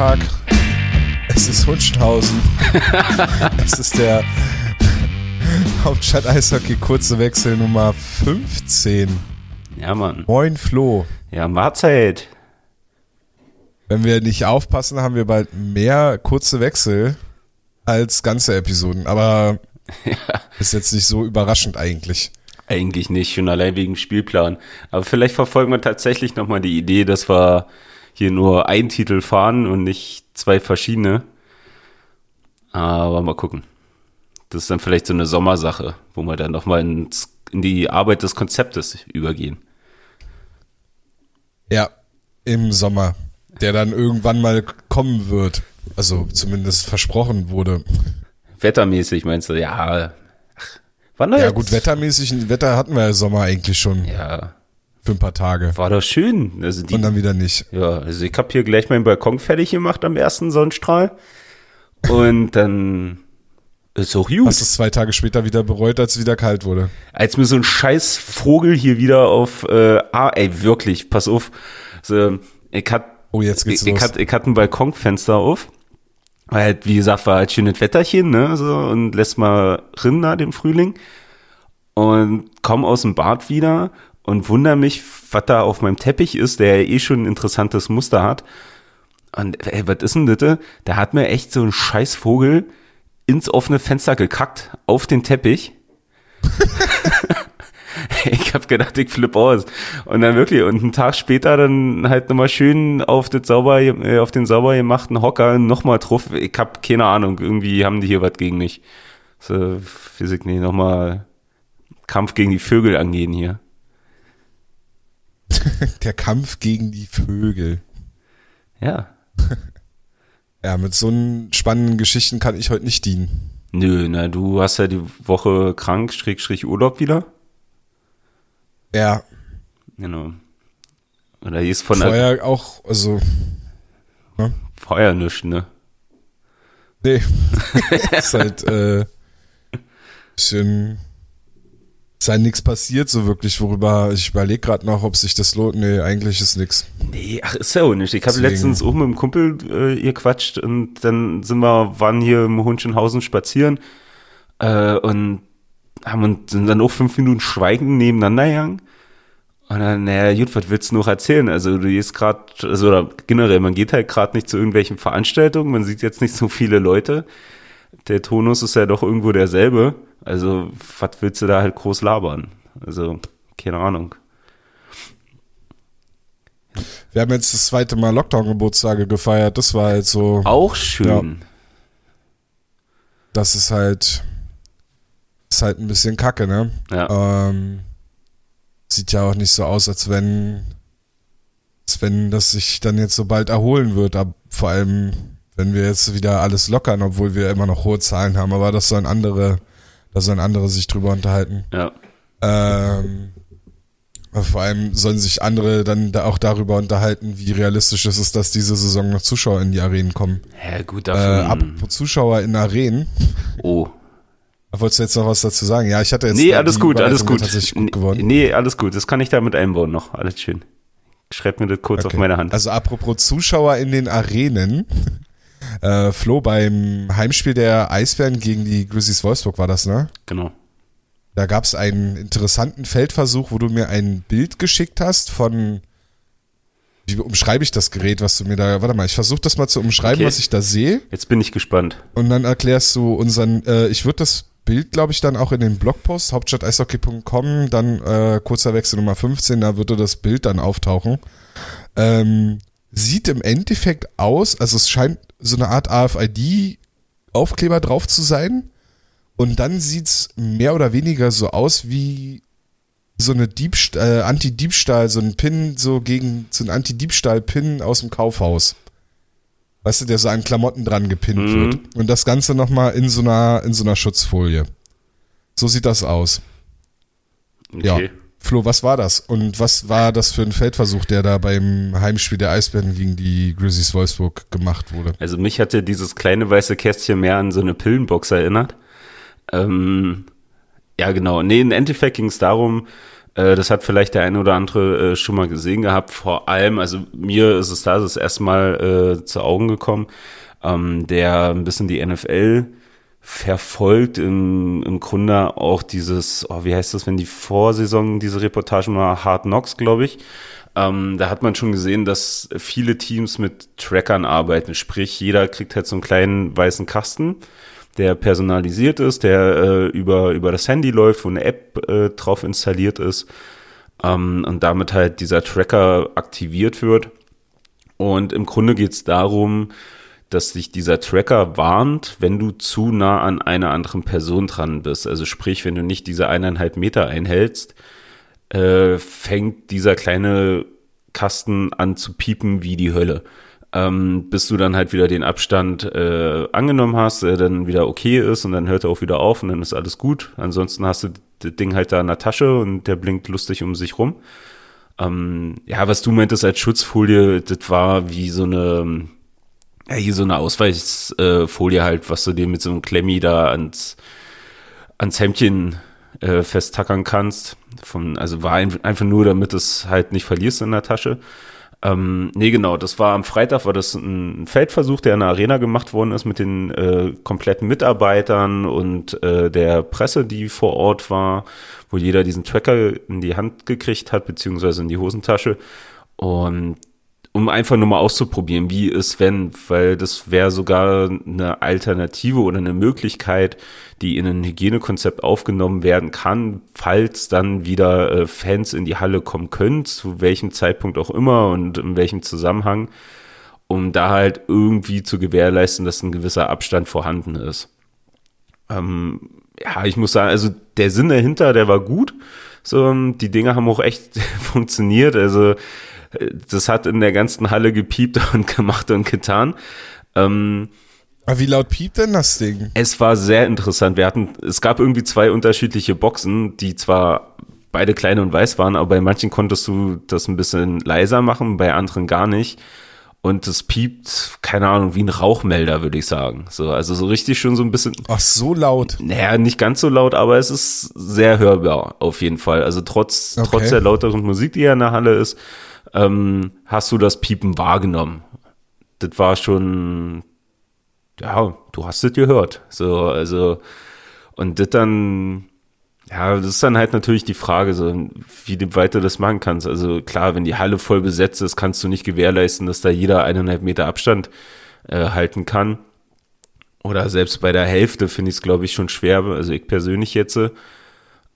Tag. Es ist Hunschenhausen. es ist der Hauptstadt Eishockey kurze Wechsel Nummer 15. Ja, Mann. Moin Flo. Ja, Mahlzeit. Wenn wir nicht aufpassen, haben wir bald mehr kurze Wechsel als ganze Episoden. Aber Ja, ist jetzt nicht so überraschend eigentlich. eigentlich nicht, schon allein wegen Spielplan. Aber vielleicht verfolgen wir tatsächlich nochmal die Idee, dass wir hier nur einen Titel fahren und nicht zwei verschiedene. Aber mal gucken. Das ist dann vielleicht so eine Sommersache, wo wir dann nochmal ins, in die Arbeit des Konzeptes übergehen. Ja, im Sommer. Der dann irgendwann mal kommen wird. Also zumindest versprochen wurde. Wettermäßig meinst du, ja. Ach, wann Ja gut, wettermäßig, Wetter hatten wir ja Sommer eigentlich schon Ja, für ein paar Tage. war doch schön. Also die, Und dann wieder nicht. Ja, also ich habe hier gleich meinen Balkon fertig gemacht am ersten Sonnenstrahl. Und dann ist auch gut. Hast es zwei Tage später wieder bereut, als es wieder kalt wurde. Als mir so ein scheiß Vogel hier wieder auf, äh, ah, ey, wirklich, pass auf. So, ich hat, Oh, jetzt geht's ich, ich los. ich hatte ein Balkonfenster auf. Weil halt, wie gesagt, war halt schönes Wetterchen, ne, so, und lässt mal rin nach dem Frühling. Und komm aus dem Bad wieder und wunder mich, was da auf meinem Teppich ist, der eh schon ein interessantes Muster hat. Und ey, was ist denn das? Da hat mir echt so ein scheiß Vogel ins offene Fenster gekackt, auf den Teppich. ich hab gedacht, ich flipp aus. Und dann wirklich, und einen Tag später dann halt nochmal schön auf, das sauber, äh, auf den sauber gemachten Hocker nochmal drauf. Ich hab keine Ahnung, irgendwie haben die hier was gegen mich. So, Physik, nee, nochmal Kampf gegen die Vögel angehen hier. Der Kampf gegen die Vögel. Ja. Ja, mit so einen spannenden Geschichten kann ich heute nicht dienen. Nö, na, du hast ja die Woche krank, Schrägstrich Urlaub wieder. Ja, Genau. Oder hier ist von der vorher auch, also, Feuer nichts, ne? nee. ist halt, äh, bisschen, ist halt nichts passiert so wirklich, worüber, ich überlege gerade noch, ob sich das lohnt. Nee, eigentlich ist nix. Nee, ach, ist ja auch nicht. Ich habe letztens auch mit dem Kumpel äh, ihr quatscht und dann sind wir, waren hier im Hundchenhausen spazieren äh, und haben uns sind dann auch fünf Minuten schweigend nebeneinander gegangen. Und dann, naja, gut, was willst du noch erzählen? Also du gehst gerade, also generell, man geht halt gerade nicht zu irgendwelchen Veranstaltungen, man sieht jetzt nicht so viele Leute. Der Tonus ist ja doch irgendwo derselbe. Also, was willst du da halt groß labern? Also, keine Ahnung. Wir haben jetzt das zweite Mal Lockdown-Geburtstage gefeiert. Das war halt so, Auch schön. das ist halt, ist halt ein bisschen kacke, ne? Ja. Ähm, sieht ja auch nicht so aus, als wenn, als wenn das sich dann jetzt so bald erholen wird. Aber vor allem, wenn wir jetzt wieder alles lockern, obwohl wir immer noch hohe Zahlen haben. Aber das sollen andere, da sollen andere sich drüber unterhalten. ja. Ähm, vor allem sollen sich andere dann da auch darüber unterhalten, wie realistisch es ist, dass diese Saison noch Zuschauer in die Arenen kommen. Ja, gut, Äh, davon. apropos Zuschauer in Arenen. oh. Wolltest du jetzt noch was dazu sagen? Ja, ich hatte jetzt. Nee, alles gut, alles gut. Gut geworden. Nee, alles gut. Das kann ich da mit einbauen noch. Alles schön. Schreib mir das kurz Okay. auf meine Hand. Also apropos Zuschauer in den Arenen. Äh, Flo, beim Heimspiel der Eisbären gegen die Grizzlies Wolfsburg war das, ne? genau. Da gab es einen interessanten Feldversuch, wo du mir ein Bild geschickt hast von. Wie umschreibe ich das Gerät, was du mir da. Warte mal, ich versuche das mal zu umschreiben, Okay. was ich da sehe. Jetzt bin ich gespannt. Und dann erklärst du unseren. Äh, ich würde das Bild, glaube ich, dann auch in den Blogpost, hauptstadteishockey.com, dann äh, kurzer Wechsel Nummer 15, da würde das Bild dann auftauchen. Ähm, sieht im Endeffekt aus, also es scheint so eine Art AFID-Aufkleber drauf zu sein. Und dann sieht's mehr oder weniger so aus wie so eine Diebst äh, Anti-Diebstahl, so ein Pin, so gegen so ein Anti-Diebstahl-Pin aus dem Kaufhaus. Weißt du, der so an Klamotten dran gepinnt Mhm. wird. Und das Ganze nochmal in so einer, in so einer Schutzfolie. So sieht das aus. Ja. Flo, was war das? Und was war das für ein Feldversuch, der da beim Heimspiel der Eisbären gegen die Grizzlies Wolfsburg gemacht wurde? Also mich hatte dieses kleine weiße Kästchen mehr an so eine Pillenbox erinnert. Ähm, ja, genau. Nee, im Endeffekt ging es darum, Äh, das hat vielleicht der eine oder andere äh, schon mal gesehen gehabt. Vor allem, also mir ist es da das erste Mal äh, zu Augen gekommen, ähm, der ein bisschen die NFL verfolgt im, im Grunde auch dieses, oh, wie heißt das, wenn die Vorsaison diese Reportage mal Hard Knocks, glaube ich. Ähm, da hat man schon gesehen, dass viele Teams mit Trackern arbeiten. Sprich, jeder kriegt halt so einen kleinen weißen Kasten, der personalisiert ist, der äh, über, über das Handy läuft, wo eine App äh, drauf installiert ist ähm, und damit halt dieser Tracker aktiviert wird. Und im Grunde geht es darum, dass sich dieser Tracker warnt, wenn du zu nah an einer anderen Person dran bist. Also sprich, wenn du nicht diese eineinhalb Meter einhältst, äh, fängt dieser kleine Kasten an zu piepen wie die Hölle. Ähm, bis du dann halt wieder den Abstand äh, angenommen hast, der dann wieder okay ist und dann hört er auch wieder auf und dann ist alles gut. Ansonsten hast du das Ding halt da in der Tasche und der blinkt lustig um sich rum. Ähm, ja, was du meintest als Schutzfolie, das war wie so eine ja, hier so eine Ausweichfolie halt, was du dir mit so einem Klemmi da ans, ans Hemdchen äh, festtackern kannst. Von, also war ein, einfach nur, damit es halt nicht verlierst in der Tasche. Ähm, nee, genau, das war am Freitag, war das ein Feldversuch, der in der Arena gemacht worden ist mit den äh, kompletten Mitarbeitern und äh, der Presse, die vor Ort war, wo jeder diesen Tracker in die Hand gekriegt hat, beziehungsweise in die Hosentasche. Und um einfach nur mal auszuprobieren, wie ist wenn, weil das wäre sogar eine Alternative oder eine Möglichkeit, die in ein Hygienekonzept aufgenommen werden kann, falls dann wieder äh, Fans in die Halle kommen können, zu welchem Zeitpunkt auch immer und in welchem Zusammenhang, um da halt irgendwie zu gewährleisten, dass ein gewisser Abstand vorhanden ist. Ähm, ja, ich muss sagen, also der Sinn dahinter, der war gut. So, die Dinge haben auch echt funktioniert. Also das hat in der ganzen Halle gepiept und gemacht und getan. Ähm, aber wie laut piept denn das Ding? Es war sehr interessant. Wir hatten, es gab irgendwie zwei unterschiedliche Boxen, die zwar beide klein und weiß waren, aber bei manchen konntest du das ein bisschen leiser machen, bei anderen gar nicht. Und es piept, keine Ahnung, wie ein Rauchmelder, würde ich sagen. So, also so richtig schon so ein bisschen. Ach, so laut. Naja, nicht ganz so laut, aber es ist sehr hörbar, auf jeden Fall. Also trotz, okay. trotz der lauteren Musik, die ja in der Halle ist, ähm, hast du das Piepen wahrgenommen? Das war schon, ja, du hast es gehört. So, also, und das dann, ja, das ist dann halt natürlich die Frage, so, wie du das machen kannst. Also klar, wenn die Halle voll besetzt ist, kannst du nicht gewährleisten, dass da jeder eineinhalb Meter Abstand äh, halten kann. Oder selbst bei der Hälfte finde ich es, glaube ich, schon schwer, also ich persönlich jetzt.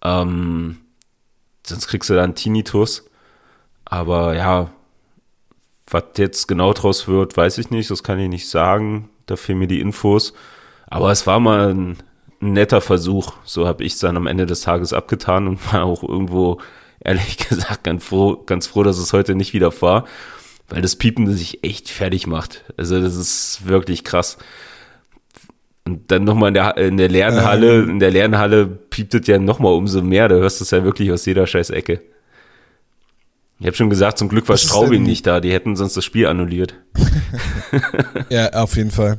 Ähm, sonst kriegst du einen Tinnitus. Aber ja, was jetzt genau draus wird, weiß ich nicht. Das kann ich nicht sagen. Da fehlen mir die Infos. Aber es war mal ein, ein netter Versuch. So habe ich es dann am Ende des Tages abgetan und war auch irgendwo, ehrlich gesagt, ganz froh, ganz froh, dass es heute nicht wieder war. Weil das Piepen sich echt fertig macht. Also das ist wirklich krass. Und dann nochmal in der, in der Lernhalle, ähm. in der Lernhalle piept es ja nochmal umso mehr. Da hörst du es ja wirklich aus jeder scheiß Ecke. Ich habe schon gesagt, zum Glück war Straubing nicht da, die hätten sonst das Spiel annulliert. ja, auf jeden Fall.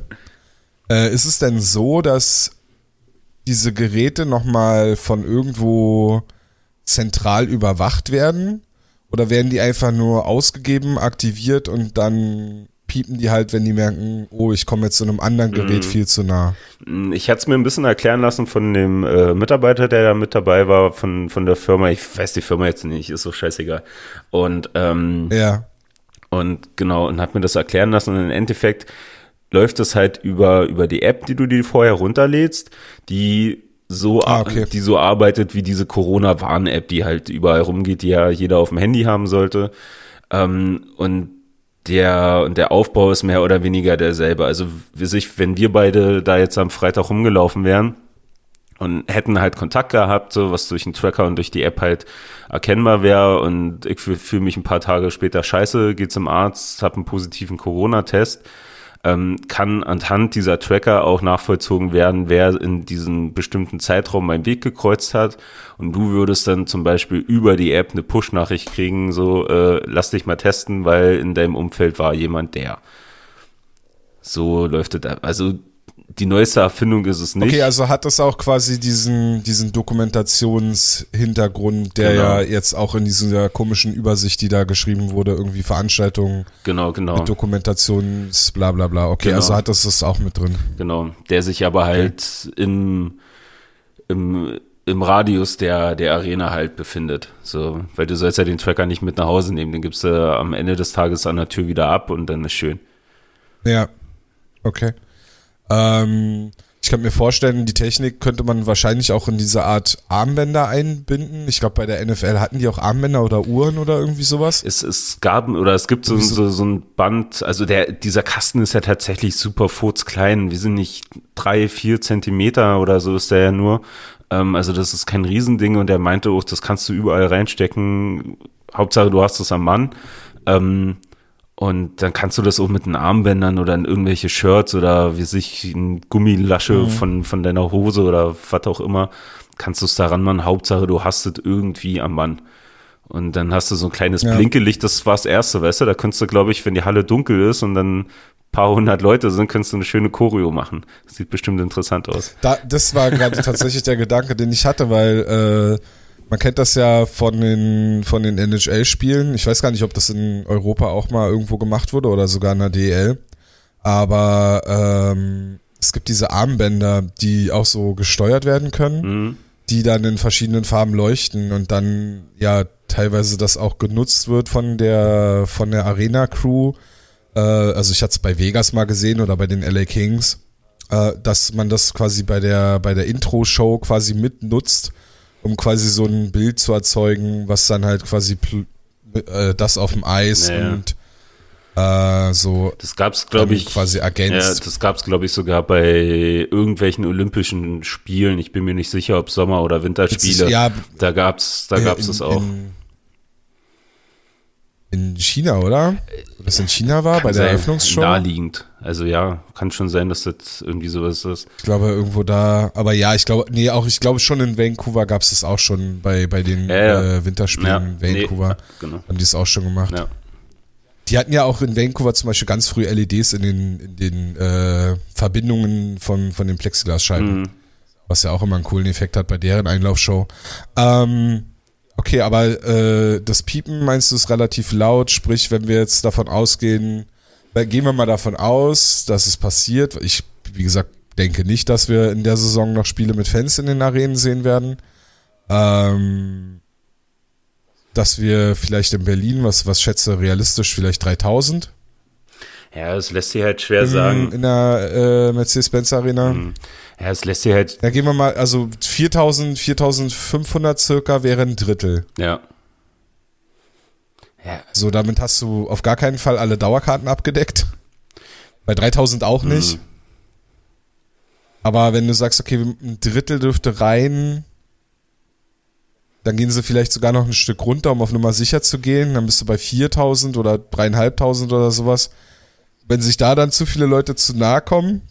Äh, ist es denn so, dass diese Geräte nochmal von irgendwo zentral überwacht werden? Oder werden die einfach nur ausgegeben, aktiviert und dann piepen die halt, wenn die merken, oh, ich komme jetzt zu einem anderen Gerät mm. viel zu nah. Mm, ich hatte es mir ein bisschen erklären lassen von dem äh, Mitarbeiter, der da mit dabei war, von, von der Firma. Ich weiß die Firma jetzt nicht, ist so scheißegal. Und, ähm, ja. Und genau, und hat mir das erklären lassen. Und im Endeffekt läuft es halt über, über die App, die du dir vorher runterlädst, die so, ah, okay. die so arbeitet wie diese Corona-Warn-App, die halt überall rumgeht, die ja jeder auf dem Handy haben sollte. Ähm, und der, der Aufbau ist mehr oder weniger derselbe. Also, sich, wenn wir beide da jetzt am Freitag rumgelaufen wären und hätten halt Kontakt gehabt, so was durch den Tracker und durch die App halt erkennbar wäre und ich fühle mich ein paar Tage später scheiße, gehe zum Arzt, habe einen positiven Corona-Test, ähm, kann anhand dieser Tracker auch nachvollzogen werden, wer in diesem bestimmten Zeitraum meinen Weg gekreuzt hat. Und du würdest dann zum Beispiel über die App eine Push-Nachricht kriegen, so äh, lass dich mal testen, weil in deinem Umfeld war jemand der. So läuft es. Also die neueste Erfindung ist es nicht. Okay, also hat das auch quasi diesen, diesen Dokumentationshintergrund, der Genau. ja jetzt auch in dieser komischen Übersicht, die da geschrieben wurde, irgendwie Veranstaltungen genau, genau. mit Dokumentations, bla bla bla. Okay, Genau. also hat das das auch mit drin. Genau, der sich aber halt im, im, im Radius der, der Arena halt befindet. So, weil du sollst ja den Tracker nicht mit nach Hause nehmen, den gibst du am Ende des Tages an der Tür wieder ab und dann ist schön. Ja, okay. Ähm, ich kann mir vorstellen, die Technik könnte man wahrscheinlich auch in diese Art Armbänder einbinden. Ich glaube, bei der NFL hatten die auch Armbänder oder Uhren oder irgendwie sowas. Es, es gab oder es gibt so, so, so ein Band, also der, dieser Kasten ist ja tatsächlich super furzklein. Wir sind nicht drei, vier Zentimeter oder so ist der ja nur. Ähm, also das ist kein Riesending und er meinte auch, das kannst du überall reinstecken. Hauptsache du hast es am Mann. Ähm, und dann kannst du das auch mit den Armbändern oder in irgendwelche Shirts oder wie sich ein Gummilasche von, von deiner Hose oder was auch immer, kannst du es daran machen. Hauptsache du hast es irgendwie am Mann. Und dann hast du so ein kleines Ja. Blinkelicht, das war das erste, weißt du? Da könntest du, glaube ich, wenn die Halle dunkel ist und dann ein paar hundert Leute sind, könntest du eine schöne Choreo machen. Das sieht bestimmt interessant aus. Da, das war gerade tatsächlich der Gedanke, den ich hatte, weil äh, man kennt das ja von den, von den NHL-Spielen. Ich weiß gar nicht, ob das in Europa auch mal irgendwo gemacht wurde oder sogar in der DEL. Aber ähm, es gibt diese Armbänder, die auch so gesteuert werden können, Mhm. die dann in verschiedenen Farben leuchten und dann ja teilweise das auch genutzt wird von der von der Arena-Crew. Äh, also ich hatte es bei Vegas mal gesehen oder bei den LA Kings äh, dass man das quasi bei der, bei der Intro-Show quasi mitnutzt, um quasi so ein Bild zu erzeugen, was dann halt quasi äh, das auf dem Eis Ja, ja. und äh, so Das gab's, glaube ich, quasi ja, ergänzt. das gab's, glaube ich, sogar bei irgendwelchen Olympischen Spielen. Ich bin mir nicht sicher, ob Sommer- oder Winterspiele. ja, Da gab's, da gab's in, es auch. In, in China, oder? Das in China war, bei Kann der sein, Eröffnungsshow? Naheliegend. Also ja, kann schon sein, dass das irgendwie sowas ist. Ich glaube irgendwo da, aber ja, ich glaube, nee, auch ich glaube schon in Vancouver gab es das auch schon bei, bei den Ja, ja. Äh, Winterspielen in nee, Vancouver. genau. Haben die es auch schon gemacht. Ja. Die hatten ja auch in Vancouver zum Beispiel ganz früh LEDs in den, in den äh, Verbindungen von, von den Plexiglasscheiben, Mhm. was ja auch immer einen coolen Effekt hat bei deren Einlaufshow. Ähm, okay, aber äh, das Piepen meinst du ist relativ laut, sprich, wenn wir jetzt davon ausgehen, äh, gehen wir mal davon aus, dass es passiert. Ich, wie gesagt, denke nicht, dass wir in der Saison noch Spiele mit Fans in den Arenen sehen werden. Ähm, dass wir vielleicht in Berlin, was, was schätze realistisch, vielleicht 3000 Ja, es lässt sich halt schwer sagen. in der äh, Mercedes-Benz Arena. Mhm. Ja, es lässt sich halt, Da gehen wir mal, also 4000, 4500 circa wäre ein Drittel. ja. Ja, So, damit hast du auf gar keinen Fall alle Dauerkarten abgedeckt. Bei 3000 auch nicht. Mhm. Aber wenn du sagst, okay, ein Drittel dürfte rein, dann gehen sie vielleicht sogar noch ein Stück runter, um auf Nummer sicher zu gehen. Dann bist du bei 4000 oder 3500 oder sowas. Wenn sich da dann zu viele Leute zu nahe kommen,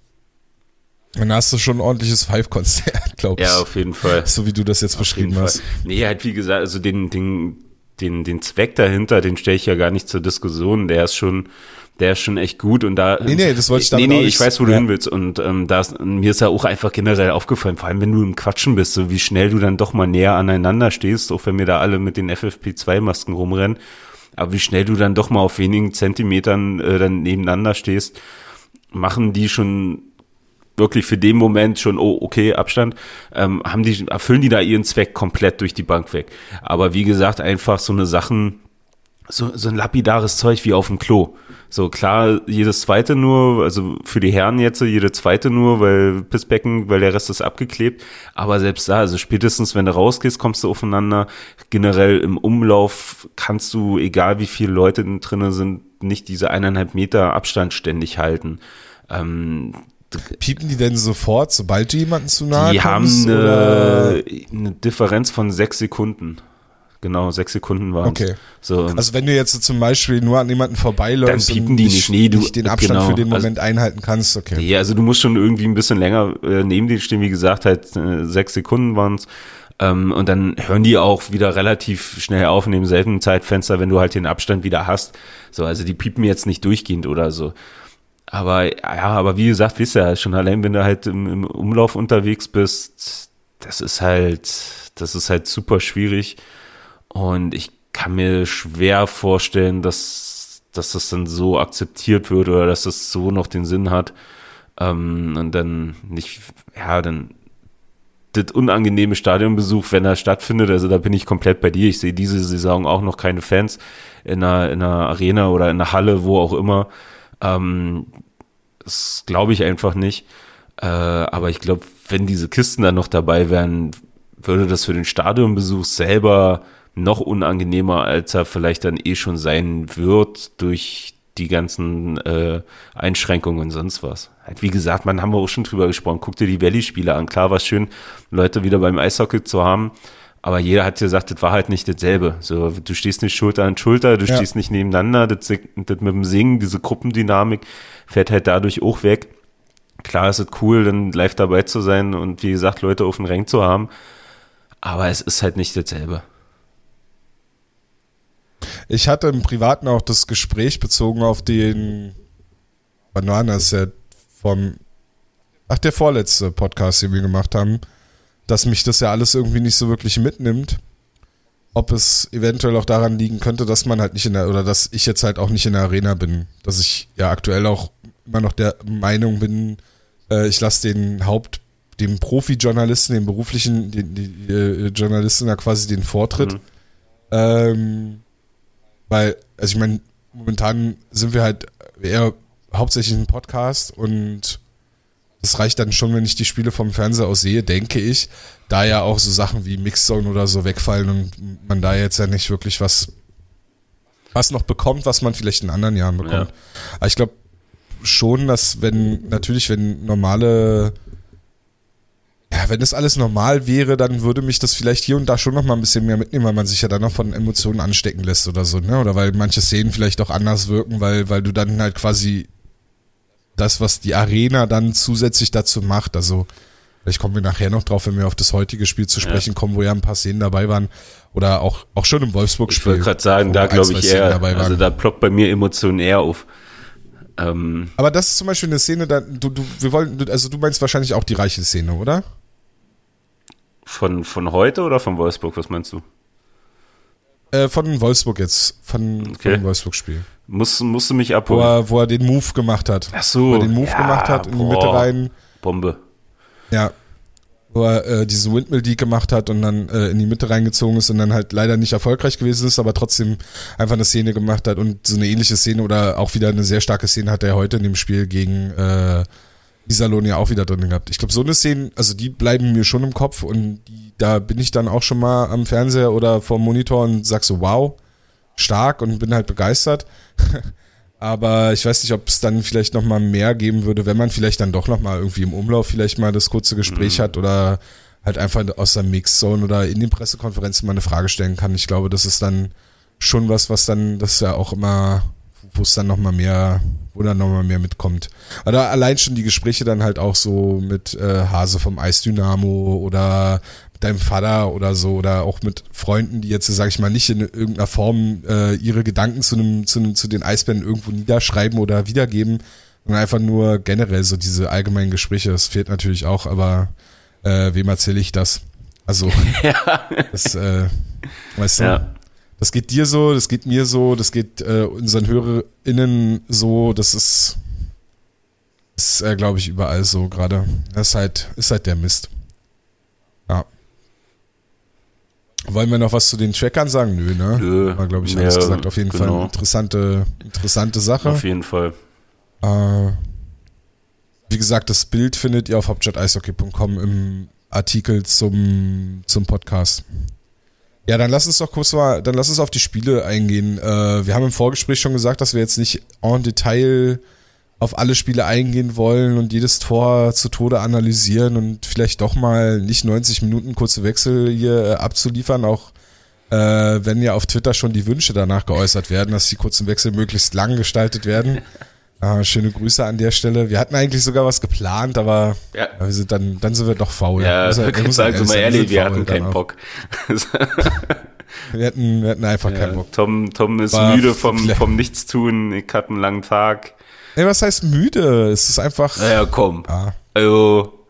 dann hast du schon ein ordentliches Five-Konzert, glaube ich. ja, auf jeden Fall. so wie du das jetzt Auf beschrieben Fall. hast. Nee, halt wie gesagt, also den, den, den, den Zweck dahinter, den stelle ich ja gar nicht zur Diskussion. Der ist schon, der ist schon echt gut und da. Nee, nee, das wollte ich Nee, damit nee, auch ich weiß, wo du ja. hin willst. Und ähm, da ist, mir ist ja auch einfach generell aufgefallen, vor allem wenn du im Quatschen bist, so wie schnell du dann doch mal näher aneinander stehst, auch wenn wir da alle mit den FFP2-Masken rumrennen. Aber wie schnell du dann doch mal auf wenigen Zentimetern äh, dann nebeneinander stehst, machen die schon wirklich für den Moment schon, oh, okay, Abstand, ähm, haben die, erfüllen die da ihren Zweck komplett durch die Bank weg. Aber wie gesagt, einfach so eine Sachen, so, so ein lapidares Zeug wie auf dem Klo. So klar, jedes zweite nur, also für die Herren jetzt jede zweite nur, weil Pissbecken, weil der Rest ist abgeklebt. Aber selbst da, also spätestens wenn du rausgehst, kommst du aufeinander. Generell im Umlauf kannst du, egal wie viele Leute drinnen sind, nicht diese eineinhalb Meter Abstand ständig halten. Ähm, Piepen die denn sofort, sobald du jemanden zu nahe die haben kommst? oder? eine, eine Differenz von sechs Sekunden. Genau, sechs Sekunden waren Okay. So, Also wenn du jetzt zum Beispiel nur an jemanden vorbeiläufst Dann piepen die nicht. Nee, du- den Abstand genau. für den Also- Moment einhalten kannst, okay. Nee, also du musst schon irgendwie ein bisschen länger äh, neben dir stehen, wie gesagt, halt äh, sechs Sekunden waren's. Ähm, und dann hören die auch wieder relativ schnell auf in dem selben Zeitfenster, wenn du halt den Abstand wieder hast. So, also die piepen jetzt nicht durchgehend oder so. Aber ja, aber wie gesagt, wisst ihr ja schon allein, wenn du halt im, im Umlauf unterwegs bist, das ist halt, das ist halt super schwierig. Und ich kann mir schwer vorstellen, dass, dass das dann so akzeptiert wird oder dass das so noch den Sinn hat. Ähm, und dann nicht, ja, dann das unangenehme Stadionbesuch, wenn er stattfindet, also da bin ich komplett bei dir. Ich sehe diese Saison auch noch keine Fans in einer, in einer Arena oder in einer Halle, wo auch immer. Ähm, das glaube ich einfach nicht. Äh, aber ich glaube, wenn diese Kisten dann noch dabei wären, würde das für den Stadionbesuch selber noch unangenehmer, als er vielleicht dann eh schon sein wird durch die ganzen äh, Einschränkungen und sonst was. Halt, wie gesagt, man haben wir auch schon drüber gesprochen. Guck dir die Valley-Spiele an. Klar war es schön, Leute wieder beim Eishockey zu haben, aber jeder hat gesagt, das war halt nicht dasselbe. So, du stehst nicht Schulter an Schulter, du ja. stehst nicht nebeneinander, das, das mit dem Singen, diese Gruppendynamik fährt halt dadurch auch weg. Klar ist es cool, dann live dabei zu sein und wie gesagt, Leute auf den Rang zu haben, aber es ist halt nicht dasselbe. Ich hatte im Privaten auch das Gespräch bezogen auf den Bananas ja vom ach der vorletzte Podcast, den wir gemacht haben, dass mich das ja alles irgendwie nicht so wirklich mitnimmt. Ob es eventuell auch daran liegen könnte, dass man halt nicht in der oder dass ich jetzt halt auch nicht in der Arena bin, dass ich ja aktuell auch immer noch der Meinung bin, äh, ich lasse den Haupt dem Profi-Journalisten, den beruflichen den, die, äh, Journalisten ja quasi den Vortritt. Mhm. Ähm, weil, also ich meine, momentan sind wir halt eher hauptsächlich ein Podcast und das reicht dann schon, wenn ich die Spiele vom Fernseher aus sehe, denke ich, da ja auch so Sachen wie Mixzone oder so wegfallen und man da jetzt ja nicht wirklich was, was noch bekommt, was man vielleicht in anderen Jahren bekommt. Ja. Aber ich glaube schon, dass wenn, natürlich, wenn normale wenn das alles normal wäre, dann würde mich das vielleicht hier und da schon noch mal ein bisschen mehr mitnehmen, weil man sich ja dann noch von Emotionen anstecken lässt oder so, ne? Oder weil manche Szenen vielleicht auch anders wirken, weil, weil du dann halt quasi das, was die Arena dann zusätzlich dazu macht, also vielleicht kommen wir nachher noch drauf, wenn wir auf das heutige Spiel zu sprechen ja. kommen, wo ja ein paar Szenen dabei waren oder auch, auch schon im Wolfsburg-Spiel. Ich wollte gerade sagen, da glaube ich eher, also da ploppt bei mir Emotionen eher auf. Ähm, Aber das ist zum Beispiel eine Szene, da, du, du, wir wollen, also du meinst wahrscheinlich auch die reiche Szene, oder? Von, von heute oder von Wolfsburg, was meinst du? Äh, von Wolfsburg jetzt, von, okay. von dem Wolfsburg-Spiel. Muss, musst du mich abholen. Wo er, wo er den Move gemacht hat. Ach so. Wo er den Move ja, gemacht hat, in boah, die Mitte rein. Bombe. Ja. Wo er äh, diesen Windmill Deak gemacht hat und dann äh, in die Mitte reingezogen ist und dann halt leider nicht erfolgreich gewesen ist, aber trotzdem einfach eine Szene gemacht hat und so eine ähnliche Szene oder auch wieder eine sehr starke Szene hat er heute in dem Spiel gegen äh, Iserlohn ja auch wieder drin gehabt. Ich glaube, so eine Szene, also die bleiben mir schon im Kopf und die, da bin ich dann auch schon mal am Fernseher oder vorm Monitor und sag so, wow, stark und bin halt begeistert. Aber ich weiß nicht, ob es dann vielleicht noch mal mehr geben würde, wenn man vielleicht dann doch noch mal irgendwie im Umlauf vielleicht mal das kurze Gespräch mhm. hat oder halt einfach aus der Mixzone oder in den Pressekonferenzen mal eine Frage stellen kann. Ich glaube, das ist dann schon was, was dann, das ja auch immer, wo es dann noch mal mehr wo dann nochmal mehr mitkommt. Oder allein schon die Gespräche dann halt auch so mit äh, Hase vom Eisdynamo oder mit deinem Vater oder so oder auch mit Freunden, die jetzt, sag ich mal, nicht in irgendeiner Form äh, ihre Gedanken zu, einem, zu, einem, zu den Eisbären irgendwo niederschreiben oder wiedergeben, sondern einfach nur generell so diese allgemeinen Gespräche. Das fehlt natürlich auch, aber äh, wem erzähle ich das? Also, ja. das, äh, weißt du, ja das geht dir so, das geht mir so, das geht äh, unseren HörerInnen so, das ist, ist äh, glaube ich, überall so gerade. Das ist halt, ist halt der Mist. Ja. Wollen wir noch was zu den Trackern sagen? Nö, ne? Nö. War, glaube ich, alles ja, gesagt. Auf jeden genau. Fall eine interessante, interessante Sache. Auf jeden Fall. Äh, wie gesagt, das Bild findet ihr auf hauptstadt-eishockey.com im Artikel zum, zum Podcast. Ja, dann lass uns doch kurz mal, dann lass uns auf die Spiele eingehen. Äh, wir haben im Vorgespräch schon gesagt, dass wir jetzt nicht en Detail auf alle Spiele eingehen wollen und jedes Tor zu Tode analysieren und vielleicht doch mal nicht 90 Minuten kurze Wechsel hier äh, abzuliefern, auch äh, wenn ja auf Twitter schon die Wünsche danach geäußert werden, dass die kurzen Wechsel möglichst lang gestaltet werden. Ah, schöne Grüße an der Stelle. Wir hatten eigentlich sogar was geplant, aber ja. wir sind dann, dann sind wir doch faul. Ja, muss, ich muss sagen, so mal ehrlich, wir hatten keinen Bock. wir, hatten, wir hatten einfach ja, keinen Bock. Tom, Tom ist War müde vom, vom Nichtstun. Ich hatte einen langen Tag. Ey, was heißt müde? Es ist einfach. Naja, komm. Ah. Also,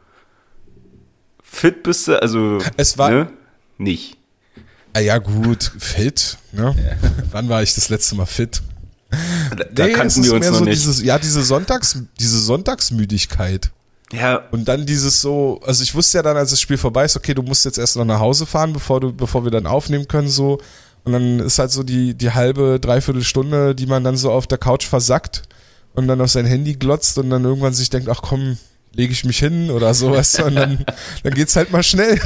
fit bist du, also. Es war- Ne? Nicht. Ah, ja, gut, fit. Ne? Wann war ich das letzte Mal fit? Da, da Nee, kannten wir uns mehr noch so nicht. Dieses, ja, diese, Sonntags, diese Sonntagsmüdigkeit. ja, Und dann dieses so, also ich wusste ja dann, als das Spiel vorbei ist, okay, du musst jetzt erst noch nach Hause fahren, bevor du, bevor wir dann aufnehmen können, so. Und dann ist halt so die, die halbe, dreiviertel Stunde, die man dann so auf der Couch versackt und dann auf sein Handy glotzt und dann irgendwann sich denkt, ach komm, lege ich mich hin oder sowas. Und dann, dann geht's halt mal schnell.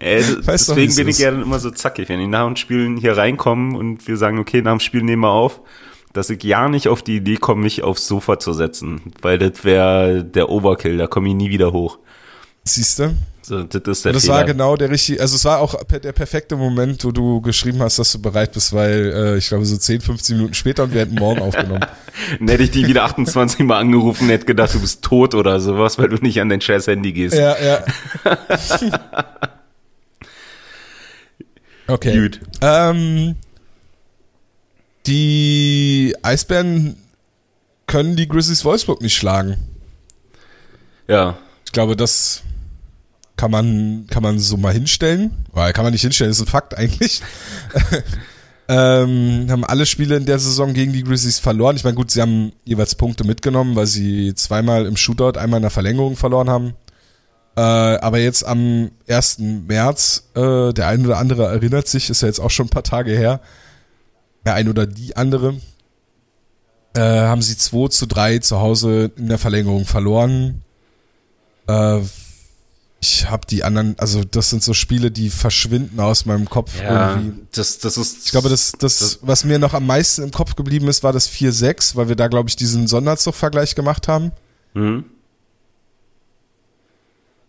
Äh, Weißt doch, deswegen bin ich ja dann immer so zackig, wenn die nach dem Spielen hier reinkommen und wir sagen, okay, nach dem Spiel nehmen wir auf, dass ich ja nicht auf die Idee komme, mich aufs Sofa zu setzen, weil das wäre der Overkill, da komme ich nie wieder hoch. Siehst du? So, das ist der Und das Fehler. war genau der richtige, also es war auch der perfekte Moment, wo du geschrieben hast, dass du bereit bist, weil äh, ich glaube so 10, 15 Minuten später und wir hätten morgen aufgenommen. Dann hätte ich die wieder 28 Mal angerufen und hätte gedacht, du bist tot oder sowas, weil du nicht an dein scheiß Handy gehst. Ja, ja. Okay. Gut. Ähm, die Eisbären können die Grizzlies Wolfsburg nicht schlagen. Ja. Ich glaube, das kann man, kann man so mal hinstellen. Weil kann man nicht hinstellen, ist ein Fakt eigentlich. ähm, haben alle Spiele in der Saison gegen die Grizzlies verloren. Ich meine, gut, sie haben jeweils Punkte mitgenommen, weil sie zweimal im Shootout, einmal in der Verlängerung verloren haben. Äh, aber jetzt am 1. März, äh, der ein oder andere erinnert sich, ist ja jetzt auch schon ein paar Tage her, der ein oder die andere, äh, haben sie 2 zu 3 zu Hause in der Verlängerung verloren. Äh, ich habe die anderen, also das sind so Spiele, die verschwinden aus meinem Kopf Ja, irgendwie. das, das ist. Ich glaube, das, das, Das- was mir noch am meisten im Kopf geblieben ist, war das 4-6, weil wir da, glaube ich, diesen Sonderzugvergleich gemacht haben. Mhm.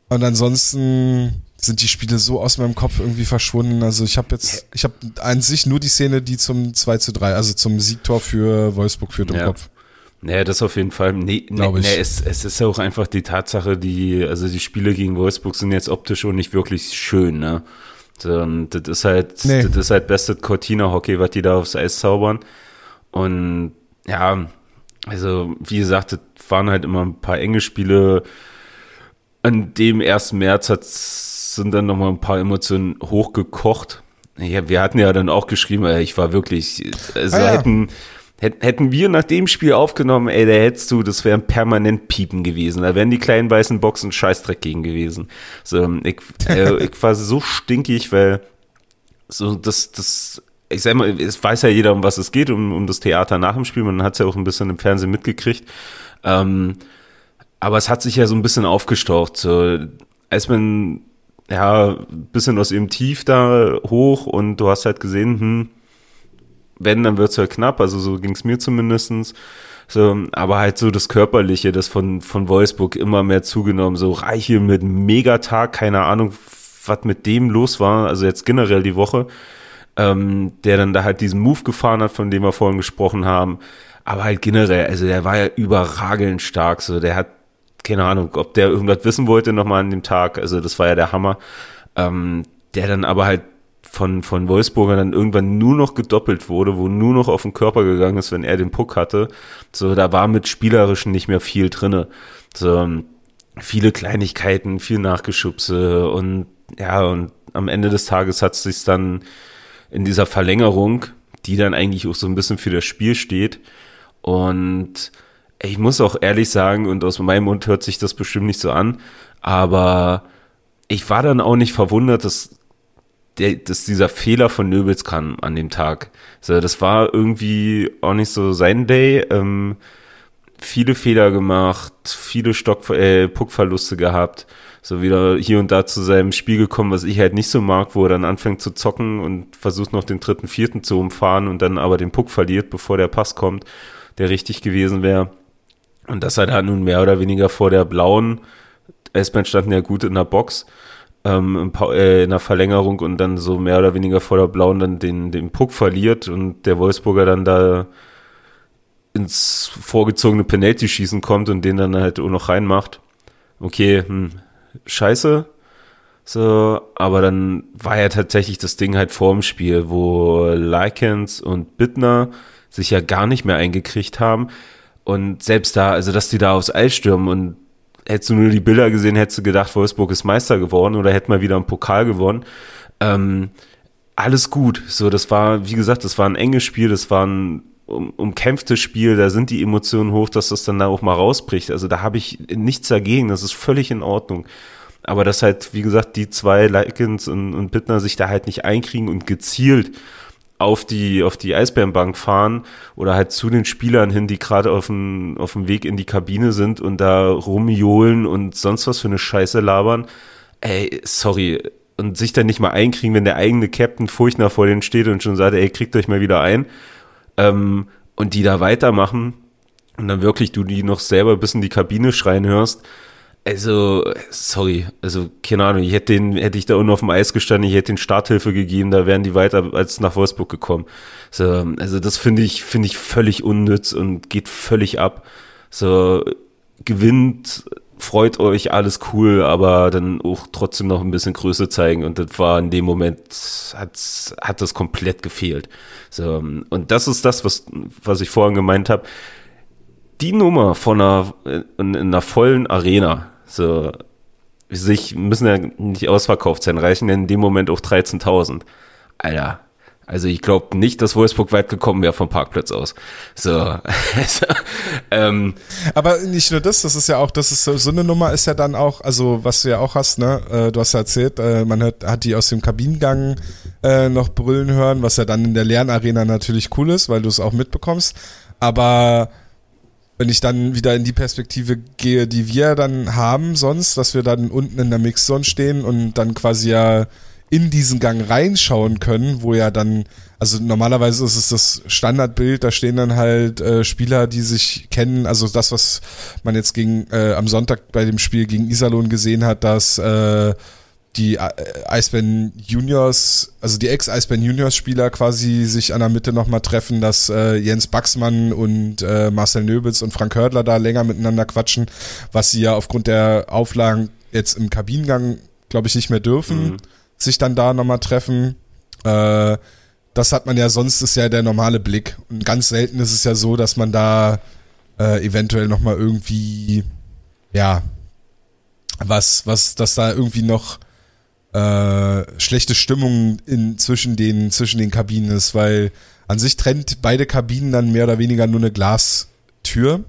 Und ansonsten sind die Spiele so aus meinem Kopf irgendwie verschwunden. Also ich habe jetzt, ich habe an sich nur die Szene, die zum 2 zu 3, also zum Siegtor für Wolfsburg führt im Ja. Kopf. Naja, das auf jeden Fall. Nee, nee, nee es, es ist ja auch einfach die Tatsache, die, also die Spiele gegen Wolfsburg sind jetzt optisch auch nicht wirklich schön, ne? Und das ist halt, Nee. das ist halt bestes Cortina-Hockey, was die da aufs Eis zaubern. Und ja, also wie gesagt, das waren halt immer ein paar enge Spiele. An dem 1. März hat, sind dann nochmal ein paar Emotionen hochgekocht. Ja, wir hatten ja dann auch geschrieben, ey, ich war wirklich, also Ah ja. hätten, hätten, wir nach dem Spiel aufgenommen, ey, da hättest du, das wäre ein permanent Piepen gewesen. Da wären die kleinen weißen Boxen Scheißdreck gegen gewesen. So, ich, äh, ich war so stinkig, weil so das, das, ich sag mal, es weiß ja jeder, um was es geht, um, um das Theater nach dem Spiel. Man hat es ja auch ein bisschen im Fernsehen mitgekriegt. Ähm, aber es hat sich ja so ein bisschen aufgestaucht. So, als man ja bisschen aus ihrem Tief da hoch und du hast halt gesehen, hm, wenn, dann wird's halt knapp, also so ging's mir zumindestens. So, aber halt so das Körperliche, das von, von Wolfsburg immer mehr zugenommen. So reich hier mit Megatag, keine Ahnung, was mit dem los war, also jetzt generell die Woche, ähm, der dann da halt diesen Move gefahren hat, von dem wir vorhin gesprochen haben. Aber halt generell, also der war ja überragend stark, so der hat, keine Ahnung, ob der irgendwas wissen wollte nochmal an dem Tag, also das war ja der Hammer. Ähm, der dann aber halt von, von Wolfsburger dann irgendwann nur noch gedoppelt wurde, wo nur noch auf den Körper gegangen ist, wenn er den Puck hatte. So, da war mit Spielerischen nicht mehr viel drinne. So, viele Kleinigkeiten, viel Nachgeschubse und ja, und am Ende des Tages hat es sich dann in dieser Verlängerung, die dann eigentlich auch so ein bisschen für das Spiel steht. Und ich muss auch ehrlich sagen, und aus meinem Mund hört sich das bestimmt nicht so an, aber ich war dann auch nicht verwundert, dass, der, dass dieser Fehler von Nöbels kam an dem Tag. So, das war irgendwie auch nicht so sein Day. Ähm, viele Fehler gemacht, viele Stock, äh, Puckverluste gehabt, so wieder hier und da zu seinem Spiel gekommen, was ich halt nicht so mag, wo er dann anfängt zu zocken und versucht noch den dritten, vierten zu umfahren und dann aber den Puck verliert, bevor der Pass kommt, der richtig gewesen wäre. Und das halt, halt nun mehr oder weniger vor der blauen, S-Bahn standen ja gut in der Box, ähm, äh, in der Verlängerung und dann so mehr oder weniger vor der blauen dann den, den Puck verliert und der Wolfsburger dann da ins vorgezogene Penalty-Schießen kommt und den dann halt auch noch reinmacht. Okay, hm, scheiße. So, aber dann war ja tatsächlich das Ding halt vor dem Spiel, wo Likens und Bittner sich ja gar nicht mehr eingekriegt haben. Und selbst da, also dass die da aufs Eis stürmen und hättest du nur die Bilder gesehen, hättest du gedacht, Wolfsburg ist Meister geworden oder hätte mal wieder einen Pokal gewonnen. Ähm, alles gut. So, das war, wie gesagt, das war ein enges Spiel, das war ein um, umkämpftes Spiel, da sind die Emotionen hoch, dass das dann da auch mal rausbricht. Also da habe ich nichts dagegen, das ist völlig in Ordnung. Aber dass halt, wie gesagt, die zwei Likens und, und Bittner sich da halt nicht einkriegen und gezielt auf die, auf die Eisbärenbank fahren oder halt zu den Spielern hin, die gerade auf dem, auf dem Weg in die Kabine sind und da rumjohlen und sonst was für eine Scheiße labern. Ey, sorry. Und sich dann nicht mal einkriegen, wenn der eigene Captain Furchtner vor denen steht und schon sagt, ey, kriegt euch mal wieder ein. Ähm, und die da weitermachen und dann wirklich du die noch selber bis in die Kabine schreien hörst. Also, sorry, also keine Ahnung, ich hätte den, hätte ich da unten auf dem Eis gestanden, ich hätte den Starthilfe gegeben, da wären die weiter als nach Wolfsburg gekommen. So, also das finde ich, finde ich völlig unnütz und geht völlig ab. So, gewinnt, freut euch, alles cool, aber dann auch trotzdem noch ein bisschen Größe zeigen und das war in dem Moment, hat, hat das komplett gefehlt. So, und das ist das, was, was ich vorhin gemeint habe die Nummer von einer, in, in einer vollen Arena, so, sich müssen ja nicht ausverkauft sein, reichen in dem Moment auch 13.000. Alter, also ich glaube nicht, dass Wolfsburg weit gekommen wäre vom Parkplatz aus. So. Also, ähm, Aber nicht nur das, das ist ja auch, das ist so, eine Nummer ist ja dann auch, also was du ja auch hast, ne, äh, du hast ja erzählt, äh, man hört, hat die aus dem Kabinengang äh, noch brüllen hören, was ja dann in der Lernarena natürlich cool ist, weil du es auch mitbekommst. Aber wenn ich dann wieder in die Perspektive gehe, die wir dann haben sonst, dass wir dann unten in der Mixzone stehen und dann quasi ja in diesen Gang reinschauen können, wo ja dann, also normalerweise ist es das Standardbild, da stehen dann halt äh, Spieler, die sich kennen, also das, was man jetzt gegen äh, am Sonntag bei dem Spiel gegen Iserlohn gesehen hat, dass äh, die äh, Eisbären Juniors, also die Ex-Eisbären Juniors Spieler quasi sich an der Mitte nochmal treffen, dass äh, Jens Baxmann und äh, Marcel Nöbels und Frank Hördler da länger miteinander quatschen, was sie ja aufgrund der Auflagen jetzt im Kabinengang, glaube ich, nicht mehr dürfen, mhm. sich dann da nochmal treffen. Äh, das hat man ja sonst, ist ja der normale Blick. Und ganz selten ist es ja so, dass man da äh, eventuell nochmal irgendwie, ja, was, was, dass da irgendwie noch äh, schlechte Stimmung in, zwischen, den, zwischen den Kabinen ist, weil an sich trennt beide Kabinen dann mehr oder weniger nur eine Glastür.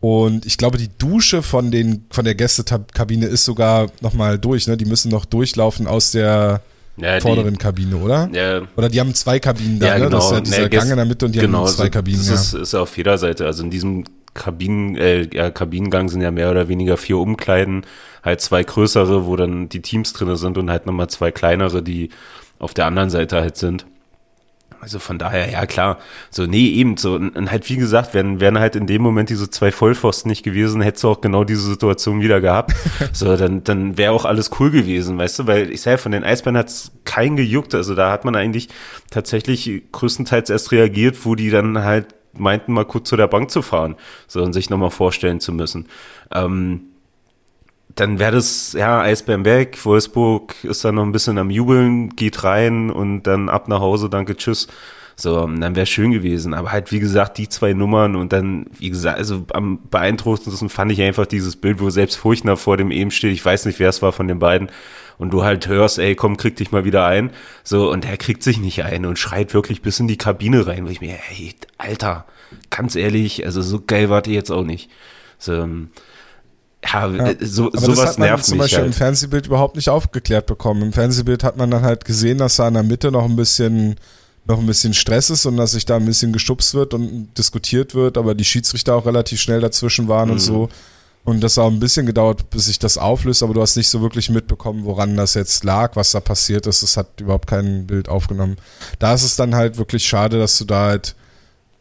Und ich glaube, die Dusche von, den, von der Gästekabine ist sogar nochmal durch. Ne? Die müssen noch durchlaufen aus der ja, vorderen die, Kabine, oder? Ja. Oder die haben zwei Kabinen da, ja, ne? Genau. Das ist ja dieser ja, Gang in der Mitte und die genau, haben zwei Kabinen. Das ist, ist auf jeder Seite. Also in diesem Kabinen, äh, ja, Kabinengang sind ja mehr oder weniger vier Umkleiden, halt zwei größere, wo dann die Teams drinne sind und halt nochmal zwei kleinere, die auf der anderen Seite halt sind. Also von daher, ja klar, so, nee, eben so, und halt wie gesagt, wären, wären halt in dem Moment diese zwei Vollpfosten nicht gewesen, hättest du auch genau diese Situation wieder gehabt. so, dann, dann wäre auch alles cool gewesen, weißt du, weil ich sage, von den Eisbären hat's keinen gejuckt, also da hat man eigentlich tatsächlich größtenteils erst reagiert, wo die dann halt meinten, mal kurz zu der Bank zu fahren, so und sich nochmal vorstellen zu müssen. Ähm, dann wäre das, ja, Eisbären weg, Wolfsburg ist dann noch ein bisschen am Jubeln, geht rein und dann ab nach Hause, danke, tschüss. So, dann wäre schön gewesen. Aber halt, wie gesagt, die zwei Nummern und dann, wie gesagt, also am beeindruckendsten fand ich einfach dieses Bild, wo selbst Furchtner vor dem eben steht. Ich weiß nicht, wer es war von den beiden. Und du halt hörst, ey, komm, krieg dich mal wieder ein. So, und er kriegt sich nicht ein und schreit wirklich bis in die Kabine rein, wo ich mir, hey, Alter, ganz ehrlich, also so geil wart ihr jetzt auch nicht. So, ähm, ja, ja, äh, so, aber sowas das hat man nervt zum Beispiel halt. im Fernsehbild überhaupt nicht aufgeklärt bekommen. Im Fernsehbild hat man dann halt gesehen, dass da in der Mitte noch ein bisschen noch ein bisschen Stress ist und dass sich da ein bisschen geschubst wird und diskutiert wird, aber die Schiedsrichter auch relativ schnell dazwischen waren mhm. und so. Und das hat auch ein bisschen gedauert, bis sich das auflöst, aber du hast nicht so wirklich mitbekommen, woran das jetzt lag, was da passiert ist. Es hat überhaupt kein Bild aufgenommen. Da ist es dann halt wirklich schade, dass du da halt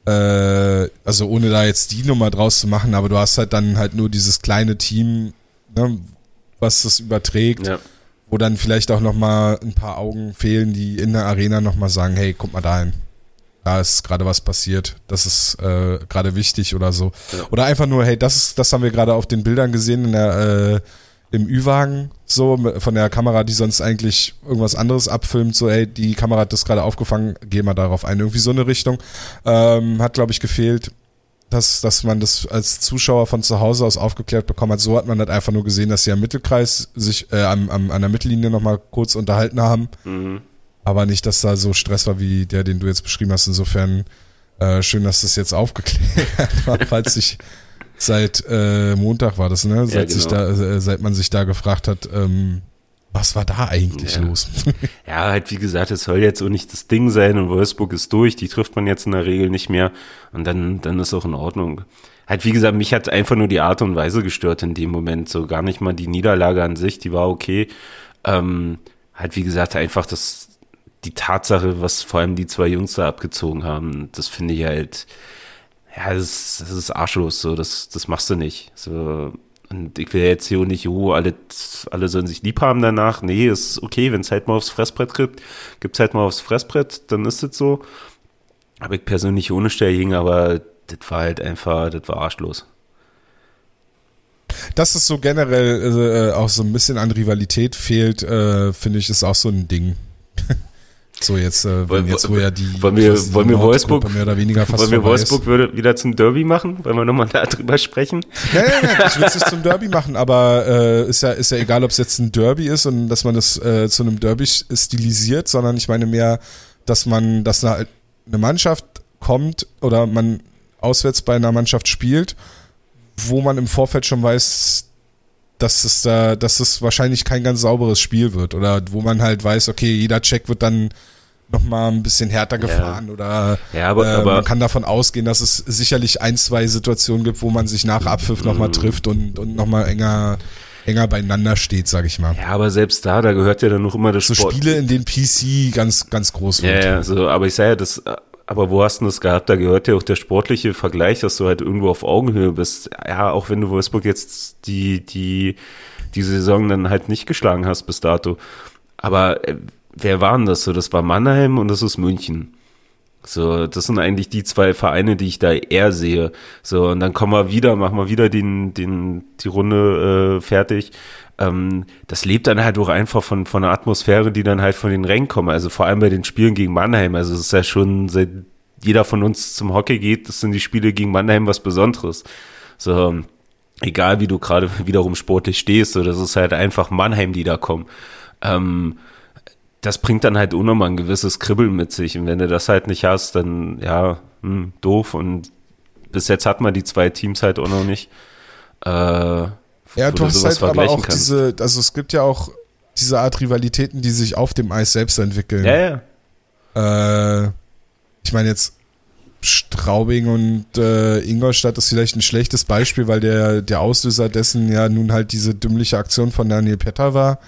äh, also ohne da jetzt die Nummer draus zu machen, aber du hast halt dann halt nur dieses kleine Team, ne, was das überträgt, ja. Wo dann vielleicht auch nochmal ein paar Augen fehlen, die in der Arena nochmal sagen, hey, guck mal dahin. Da ist gerade was passiert, das ist äh, gerade wichtig oder so. Ja. Oder einfach nur, hey, das ist, das haben wir gerade auf den Bildern gesehen in der äh, im Ü-Wagen so von der Kamera, die sonst eigentlich irgendwas anderes abfilmt, so ey, die Kamera hat das gerade aufgefangen, geh mal darauf ein. Irgendwie so eine Richtung. Ähm, hat, glaube ich, gefehlt. Dass, dass man das als Zuschauer von zu Hause aus aufgeklärt bekommen hat. So hat man halt einfach nur gesehen, dass sie am Mittelkreis sich äh, am, am, an der Mittellinie nochmal kurz unterhalten haben. Mhm. Aber nicht, dass da so Stress war wie der, den du jetzt beschrieben hast. Insofern äh, schön, dass das jetzt aufgeklärt war, falls sich seit äh, Montag war das, ne? Seit, ja, genau. sich da, äh, seit man sich da gefragt hat, ähm, was war da eigentlich ja. los? ja, halt wie gesagt, es soll jetzt auch nicht das Ding sein und Wolfsburg ist durch, die trifft man jetzt in der Regel nicht mehr und dann, dann ist auch in Ordnung. Halt wie gesagt, mich hat einfach nur die Art und Weise gestört in dem Moment, so gar nicht mal die Niederlage an sich, die war okay. Ähm, halt wie gesagt, einfach das, die Tatsache, was vor allem die zwei Jungs da abgezogen haben, das finde ich halt, ja, das, ist, das ist arschlos, so, das, das machst du nicht. So, und ich will jetzt hier nicht, oh, alle, alle sollen sich lieb haben danach. Nee, ist okay, wenn es halt mal aufs Fressbrett gibt, gibt es halt mal aufs Fressbrett, dann ist es so. Habe ich persönlich ohne Stelling, aber das war halt einfach, das war arschlos. Dass es so generell äh, auch so ein bisschen an Rivalität fehlt, äh, finde ich, ist auch so ein Ding. So jetzt, äh, wenn jetzt wo ja die wollen wir, wollen wir Wolfsburg mehr oder weniger fast wollen wir Wolfsburg würde wieder zum Derby machen, wollen wir nochmal darüber sprechen? Ja, ja, ja, ich will es nicht zum Derby machen, aber äh, ist ja ist ja egal, ob es jetzt ein Derby ist und dass man das äh, zu einem Derby stilisiert, sondern ich meine mehr, dass man, dass eine, eine Mannschaft kommt oder man auswärts bei einer Mannschaft spielt, wo man im Vorfeld schon weiß, dass es da, dass es wahrscheinlich kein ganz sauberes Spiel wird oder wo man halt weiß, okay, jeder Check wird dann nochmal ein bisschen härter gefahren ja. oder ja, aber, äh, aber, man kann davon ausgehen, dass es sicherlich ein, zwei Situationen gibt, wo man sich nach Abpfiff nochmal mhm. trifft und, und nochmal enger enger beieinander steht, sag ich mal. Ja, aber selbst da, da gehört ja dann noch immer das so Sport. Spiele, in denen PC ganz, ganz groß wird. Ja, ja, so, aber ich sage ja, das, aber wo hast du das gehabt? Da gehört ja auch der sportliche Vergleich, dass du halt irgendwo auf Augenhöhe bist. Ja, auch wenn du Wolfsburg jetzt die, die, die Saison dann halt nicht geschlagen hast bis dato. Aber äh, wer waren das so? Das war Mannheim und das ist München. So, das sind eigentlich die zwei Vereine, die ich da eher sehe. So, und dann kommen wir wieder, machen wir wieder den, den, die Runde äh, fertig. Ähm, das lebt dann halt auch einfach von, von der Atmosphäre, die dann halt von den Rängen kommen. Also vor allem bei den Spielen gegen Mannheim. Also es ist ja schon, seit jeder von uns zum Hockey geht, das sind die Spiele gegen Mannheim was Besonderes. So, egal wie du gerade wiederum sportlich stehst, so, das ist halt einfach Mannheim, die da kommen. Ähm, das bringt dann halt unnormal ein gewisses Kribbeln mit sich. Und wenn du das halt nicht hast, dann ja, hm, doof. Und bis jetzt hat man die zwei Teams halt auch noch nicht. Äh, ja, du hast halt aber auch kannst. diese, also es gibt ja auch diese Art Rivalitäten, die sich auf dem Eis selbst entwickeln. Ja, ja. Äh, ich meine jetzt Straubing und äh, Ingolstadt ist vielleicht ein schlechtes Beispiel, weil der, der Auslöser dessen ja nun halt diese dümmliche Aktion von Daniel Petter war.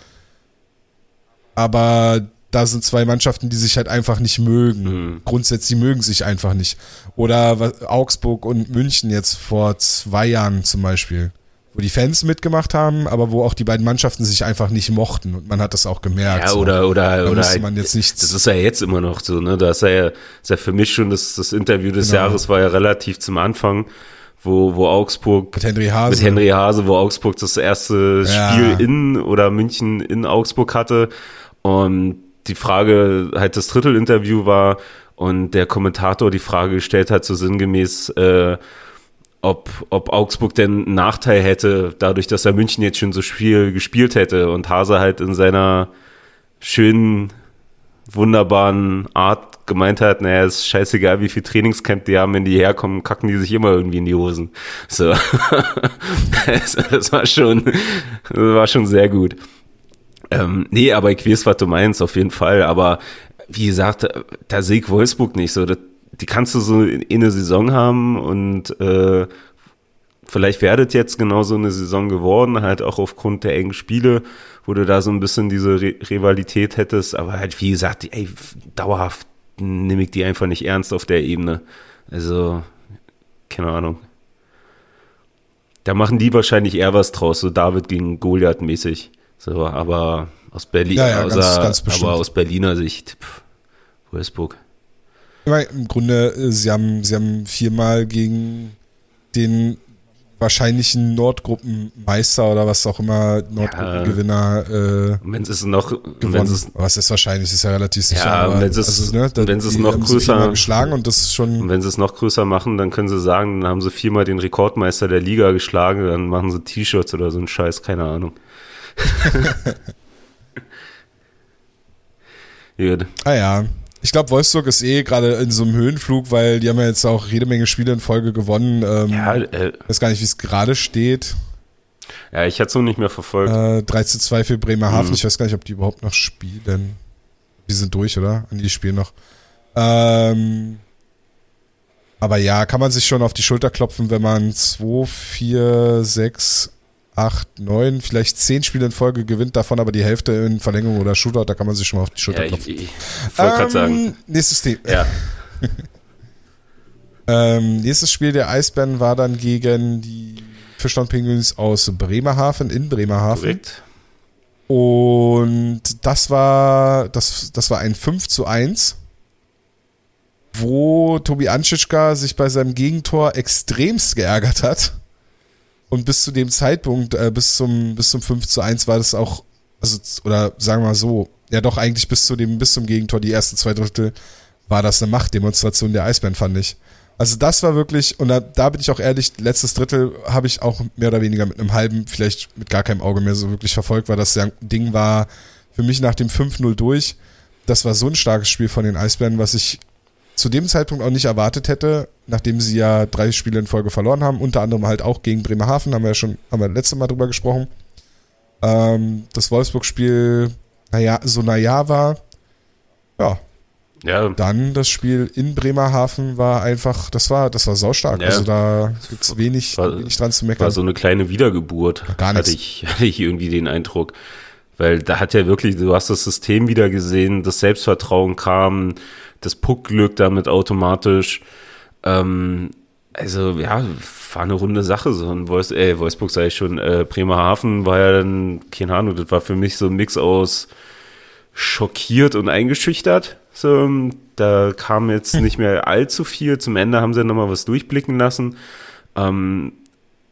Aber da sind zwei Mannschaften, die sich halt einfach nicht mögen. Mhm. Grundsätzlich mögen sich einfach nicht. Oder Augsburg und München jetzt vor zwei Jahren zum Beispiel wo die Fans mitgemacht haben, aber wo auch die beiden Mannschaften sich einfach nicht mochten und man hat das auch gemerkt. Ja, oder, so. oder, da oder, man jetzt nichts das ist ja jetzt immer noch so, ne, da ist ja, ist ja für mich schon das, das Interview des genau. Jahres war ja relativ zum Anfang, wo, wo Augsburg mit Henry Hase, mit Henry Hase, wo Augsburg das erste ja. Spiel in oder München in Augsburg hatte und die Frage, halt das Drittelinterview war und der Kommentator die Frage gestellt hat, so sinngemäß, äh, ob, ob Augsburg denn einen Nachteil hätte, dadurch, dass er München jetzt schon so viel gespielt hätte und Hase halt in seiner schönen, wunderbaren Art gemeint hat, naja, ist scheißegal, wie viel Trainingscamp die haben, wenn die herkommen, kacken die sich immer irgendwie in die Hosen. So. das, war schon, das war schon sehr gut. Ähm, nee, aber ich weiß, was du meinst, auf jeden Fall. Aber wie gesagt, da sehe ich Wolfsburg nicht so. Das, die kannst du so in, in eine Saison haben und äh, vielleicht werdet jetzt genau so eine Saison geworden, halt auch aufgrund der engen Spiele, wo du da so ein bisschen diese Re Rivalität hättest, aber halt wie gesagt, ey, dauerhaft nehme ich die einfach nicht ernst auf der Ebene. Also, keine Ahnung. Da machen die wahrscheinlich eher was draus, so David gegen Goliath mäßig. So, aber aus Berlin, ja, ja, außer, ganz, ganz aber aus Berliner Sicht, pff, Wolfsburg. Im Grunde, äh, sie haben, sie haben viermal gegen den wahrscheinlichen Nordgruppenmeister oder was auch immer, Nordgruppengewinner. Äh, wenn es noch, wenn es was ist wahrscheinlich, ist ja relativ sicher. Ja, wenn es, also, ne, wenn es noch größer geschlagen und das ist schon. wenn sie es noch größer machen, dann können sie sagen, dann haben sie viermal den Rekordmeister der Liga geschlagen, dann machen sie T-Shirts oder so ein Scheiß, keine Ahnung. Gut. Ah ja. Ich glaube, Wolfsburg ist eh gerade in so einem Höhenflug, weil die haben ja jetzt auch jede Menge Spiele in Folge gewonnen. Ähm, ja, äh, weiß gar nicht, wie es gerade steht. Ja, ich hatte es noch nicht mehr verfolgt. Äh, 3 zu 2 für Bremerhaven. Mhm. Ich weiß gar nicht, ob die überhaupt noch spielen. Die sind durch, oder? An die spielen noch. Ähm, aber ja, kann man sich schon auf die Schulter klopfen, wenn man 2, 4, 6, acht, neun, vielleicht zehn Spiele in Folge gewinnt, davon aber die Hälfte in Verlängerung oder Shootout, da kann man sich schon mal auf die Schulter ja, klopfen. Ich, ich, wollte ähm, gerade sagen. Nächstes Thema. Ja. ähm, nächstes Spiel der Eisbären war dann gegen die Fischland Penguins aus Bremerhaven, in Bremerhaven. Korrekt. Und das war, das, das war ein 5 zu 1 wo Tobi Anschitschka sich bei seinem Gegentor extremst geärgert hat und bis zu dem Zeitpunkt, äh, bis zum, bis zum 5 zu 1 war das auch, also, oder sagen wir mal so, ja doch eigentlich bis zu dem, bis zum Gegentor, die ersten zwei Drittel, war das eine Machtdemonstration der Eisbären, fand ich. Also das war wirklich, und da, da bin ich auch ehrlich, letztes Drittel habe ich auch mehr oder weniger mit einem halben, vielleicht mit gar keinem Auge mehr so wirklich verfolgt, weil das Ding war für mich nach dem 5-0 durch. Das war so ein starkes Spiel von den Eisbären, was ich zu dem Zeitpunkt auch nicht erwartet hätte, nachdem sie ja drei Spiele in Folge verloren haben, unter anderem halt auch gegen Bremerhaven, haben wir ja schon, haben wir letztes Mal drüber gesprochen. Ähm, das Wolfsburg-Spiel, naja, so naja war. Ja. Ja. Dann das Spiel in Bremerhaven war einfach, das war, das war saustark. Ja. Also da gibt's wenig, war, wenig dran zu meckern. War so eine kleine Wiedergeburt. Gar nichts. Hatte ich, hatte ich irgendwie den Eindruck. Weil da hat ja wirklich, du hast das System wieder gesehen, das Selbstvertrauen kam, das Puckglück damit automatisch. Ähm, also ja, war eine runde Sache. So ein Wolfs äh, Wolfsburg sage ich schon, äh, Bremerhaven war ja dann, keine Ahnung, das war für mich so ein Mix aus schockiert und eingeschüchtert. So, da kam jetzt nicht mehr allzu viel. Zum Ende haben sie nochmal was durchblicken lassen. Ähm,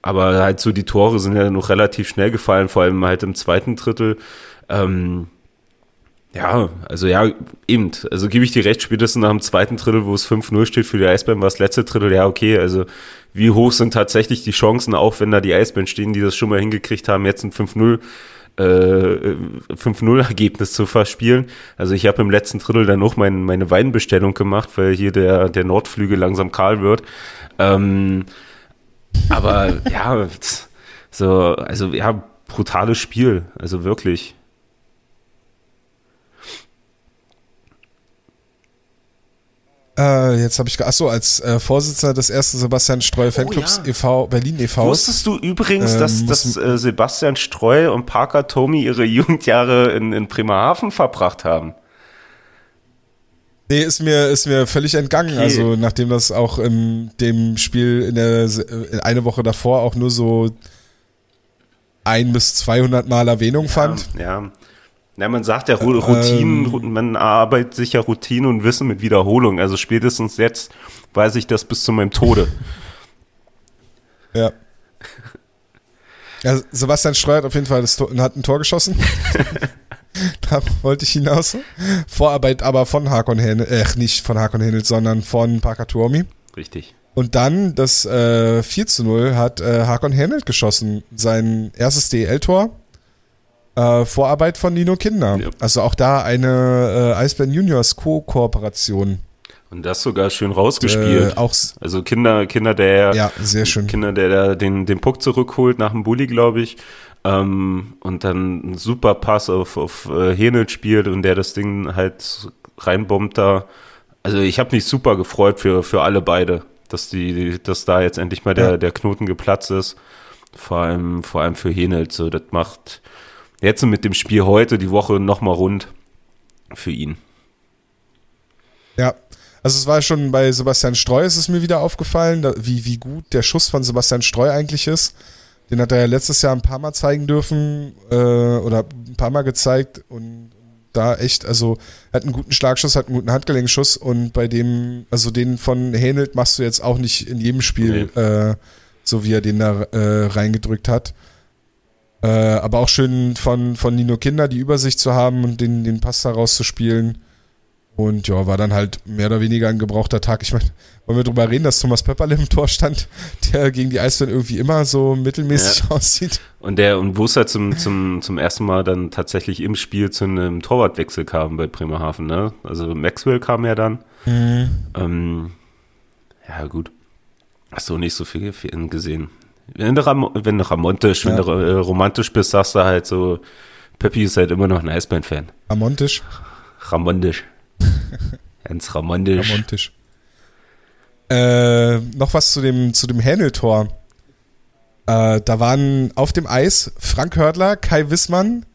aber halt so die Tore sind ja noch relativ schnell gefallen, vor allem halt im zweiten Drittel. Ähm, ja, also ja, eben. Also gebe ich dir recht, spätestens nach dem zweiten Drittel, wo es 5-0 steht für die Eisbären, war das letzte Drittel, ja, okay. Also wie hoch sind tatsächlich die Chancen, auch wenn da die Eisbären stehen, die das schon mal hingekriegt haben, jetzt ein 5-0 äh, 5-0-Ergebnis zu verspielen. Also ich habe im letzten Drittel dann noch mein, meine Weinbestellung gemacht, weil hier der, der Nordflügel langsam kahl wird. Ähm, aber ja, so, also ja, brutales Spiel, also wirklich. Äh, jetzt habe ich, achso, als äh, Vorsitzender des ersten Sebastian Streu oh, Fanclubs ja. e.V. Berlin e.V. Wusstest du übrigens, ähm, dass, dass äh, Sebastian Streu und Parker Tommy ihre Jugendjahre in, in Bremerhaven verbracht haben? Nee, ist mir, ist mir völlig entgangen. Okay. Also, nachdem das auch in dem Spiel in der in eine Woche davor auch nur so ein bis 200 Mal Erwähnung ja, fand. Ja, ja, man sagt ja Routinen, ähm, man arbeitet sich ja Routine und Wissen mit Wiederholung. Also spätestens jetzt weiß ich das bis zu meinem Tode. Ja. ja Sebastian Streu hat auf jeden Fall das Tor, hat ein Tor geschossen. da wollte ich hinaus. Vorarbeit aber von Hakon Henel, äh, nicht von Hakon Henel, sondern von Parker Tuomi. Richtig. Und dann das äh, 4 zu 0 hat äh, Hakon Henelt geschossen. Sein erstes DL-Tor äh, Vorarbeit von Nino Kinder. Ja. Also auch da eine äh, Eisbären Juniors Co-Kooperation. Und das sogar schön rausgespielt. Äh, auch also Kinder, Kinder, der ja, sehr schön. Kinder, der, der den, den Puck zurückholt nach dem Bulli, glaube ich. Ähm, und dann ein super Pass auf, auf äh, Henel spielt und der das Ding halt reinbombt da. Also ich habe mich super gefreut für, für alle beide, dass die, dass da jetzt endlich mal der, ja. der Knoten geplatzt ist. Vor allem, vor allem für Henel. So, das macht, jetzt mit dem Spiel heute die Woche nochmal rund für ihn. Ja, also es war schon bei Sebastian Streu, ist es mir wieder aufgefallen, wie, wie gut der Schuss von Sebastian Streu eigentlich ist. Den hat er ja letztes Jahr ein paar Mal zeigen dürfen äh, oder ein paar Mal gezeigt und da echt, also hat einen guten Schlagschuss, hat einen guten Handgelenkschuss und bei dem, also den von Hähnelt machst du jetzt auch nicht in jedem Spiel nee. äh, so wie er den da äh, reingedrückt hat. Äh, aber auch schön von, von Nino Kinder die Übersicht zu haben und den, den Pass da rauszuspielen. Und ja, war dann halt mehr oder weniger ein gebrauchter Tag. Ich meine, wollen wir drüber reden, dass Thomas Pepperle im Tor stand, der gegen die Eisbären irgendwie immer so mittelmäßig ja. aussieht. Und der, und wo es halt zum, zum, zum ersten Mal dann tatsächlich im Spiel zu einem Torwartwechsel kam bei Bremerhaven, ne? Also Maxwell kam ja dann. Mhm. Ähm, ja, gut. Hast du nicht so viel gesehen. Wenn du, Ram wenn du romantisch, ja. wenn du äh, romantisch bist, sagst du halt so, Peppi ist halt immer noch ein Eisbären-Fan. Ramontisch? Ramontisch. Ganz ramontisch. Ramontisch. Äh, noch was zu dem, zu dem Häneltor. Äh, da waren auf dem Eis Frank Hördler, Kai Wissmann,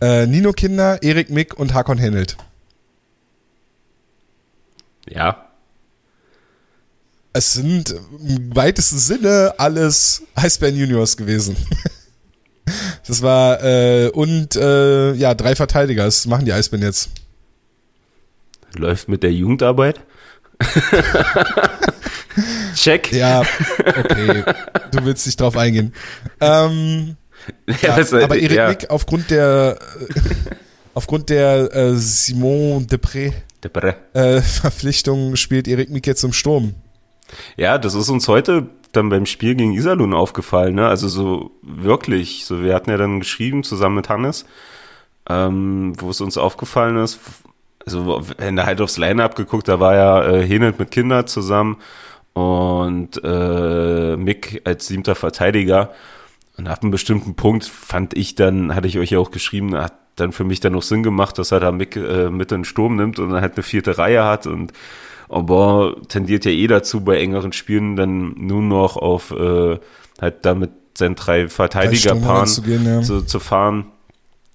äh, Nino Kinder, Erik Mick und Hakon Hennelt. Ja. Es sind im weitesten Sinne alles Eisbären Juniors gewesen. das war, äh, und äh, ja, drei Verteidiger. Das machen die Eisbären jetzt. Läuft mit der Jugendarbeit? Check. Ja, okay. Du willst nicht drauf eingehen. Ähm, ja, ja, aber Erik ja. Mick aufgrund der aufgrund der äh, Simon Depré, Depré. Äh, Verpflichtung spielt Erik Mick jetzt im Sturm. Ja, das ist uns heute dann beim Spiel gegen Iserlohn aufgefallen. Ne? Also so wirklich. So, wir hatten ja dann geschrieben zusammen mit Hannes, ähm, wo es uns aufgefallen ist, also wenn da halt aufs Line-Up geguckt, da war ja äh, Henelt mit Kinder zusammen und äh, Mick als siebter Verteidiger. Und ab einem bestimmten Punkt fand ich dann, hatte ich euch ja auch geschrieben, hat dann für mich dann noch Sinn gemacht, dass er da Mick äh, mit in den Sturm nimmt und dann halt eine vierte Reihe hat und aber tendiert ja eh dazu, bei engeren Spielen dann nur noch auf äh, halt damit seinen drei Verteidigerpaaren zu, ja. zu, zu fahren.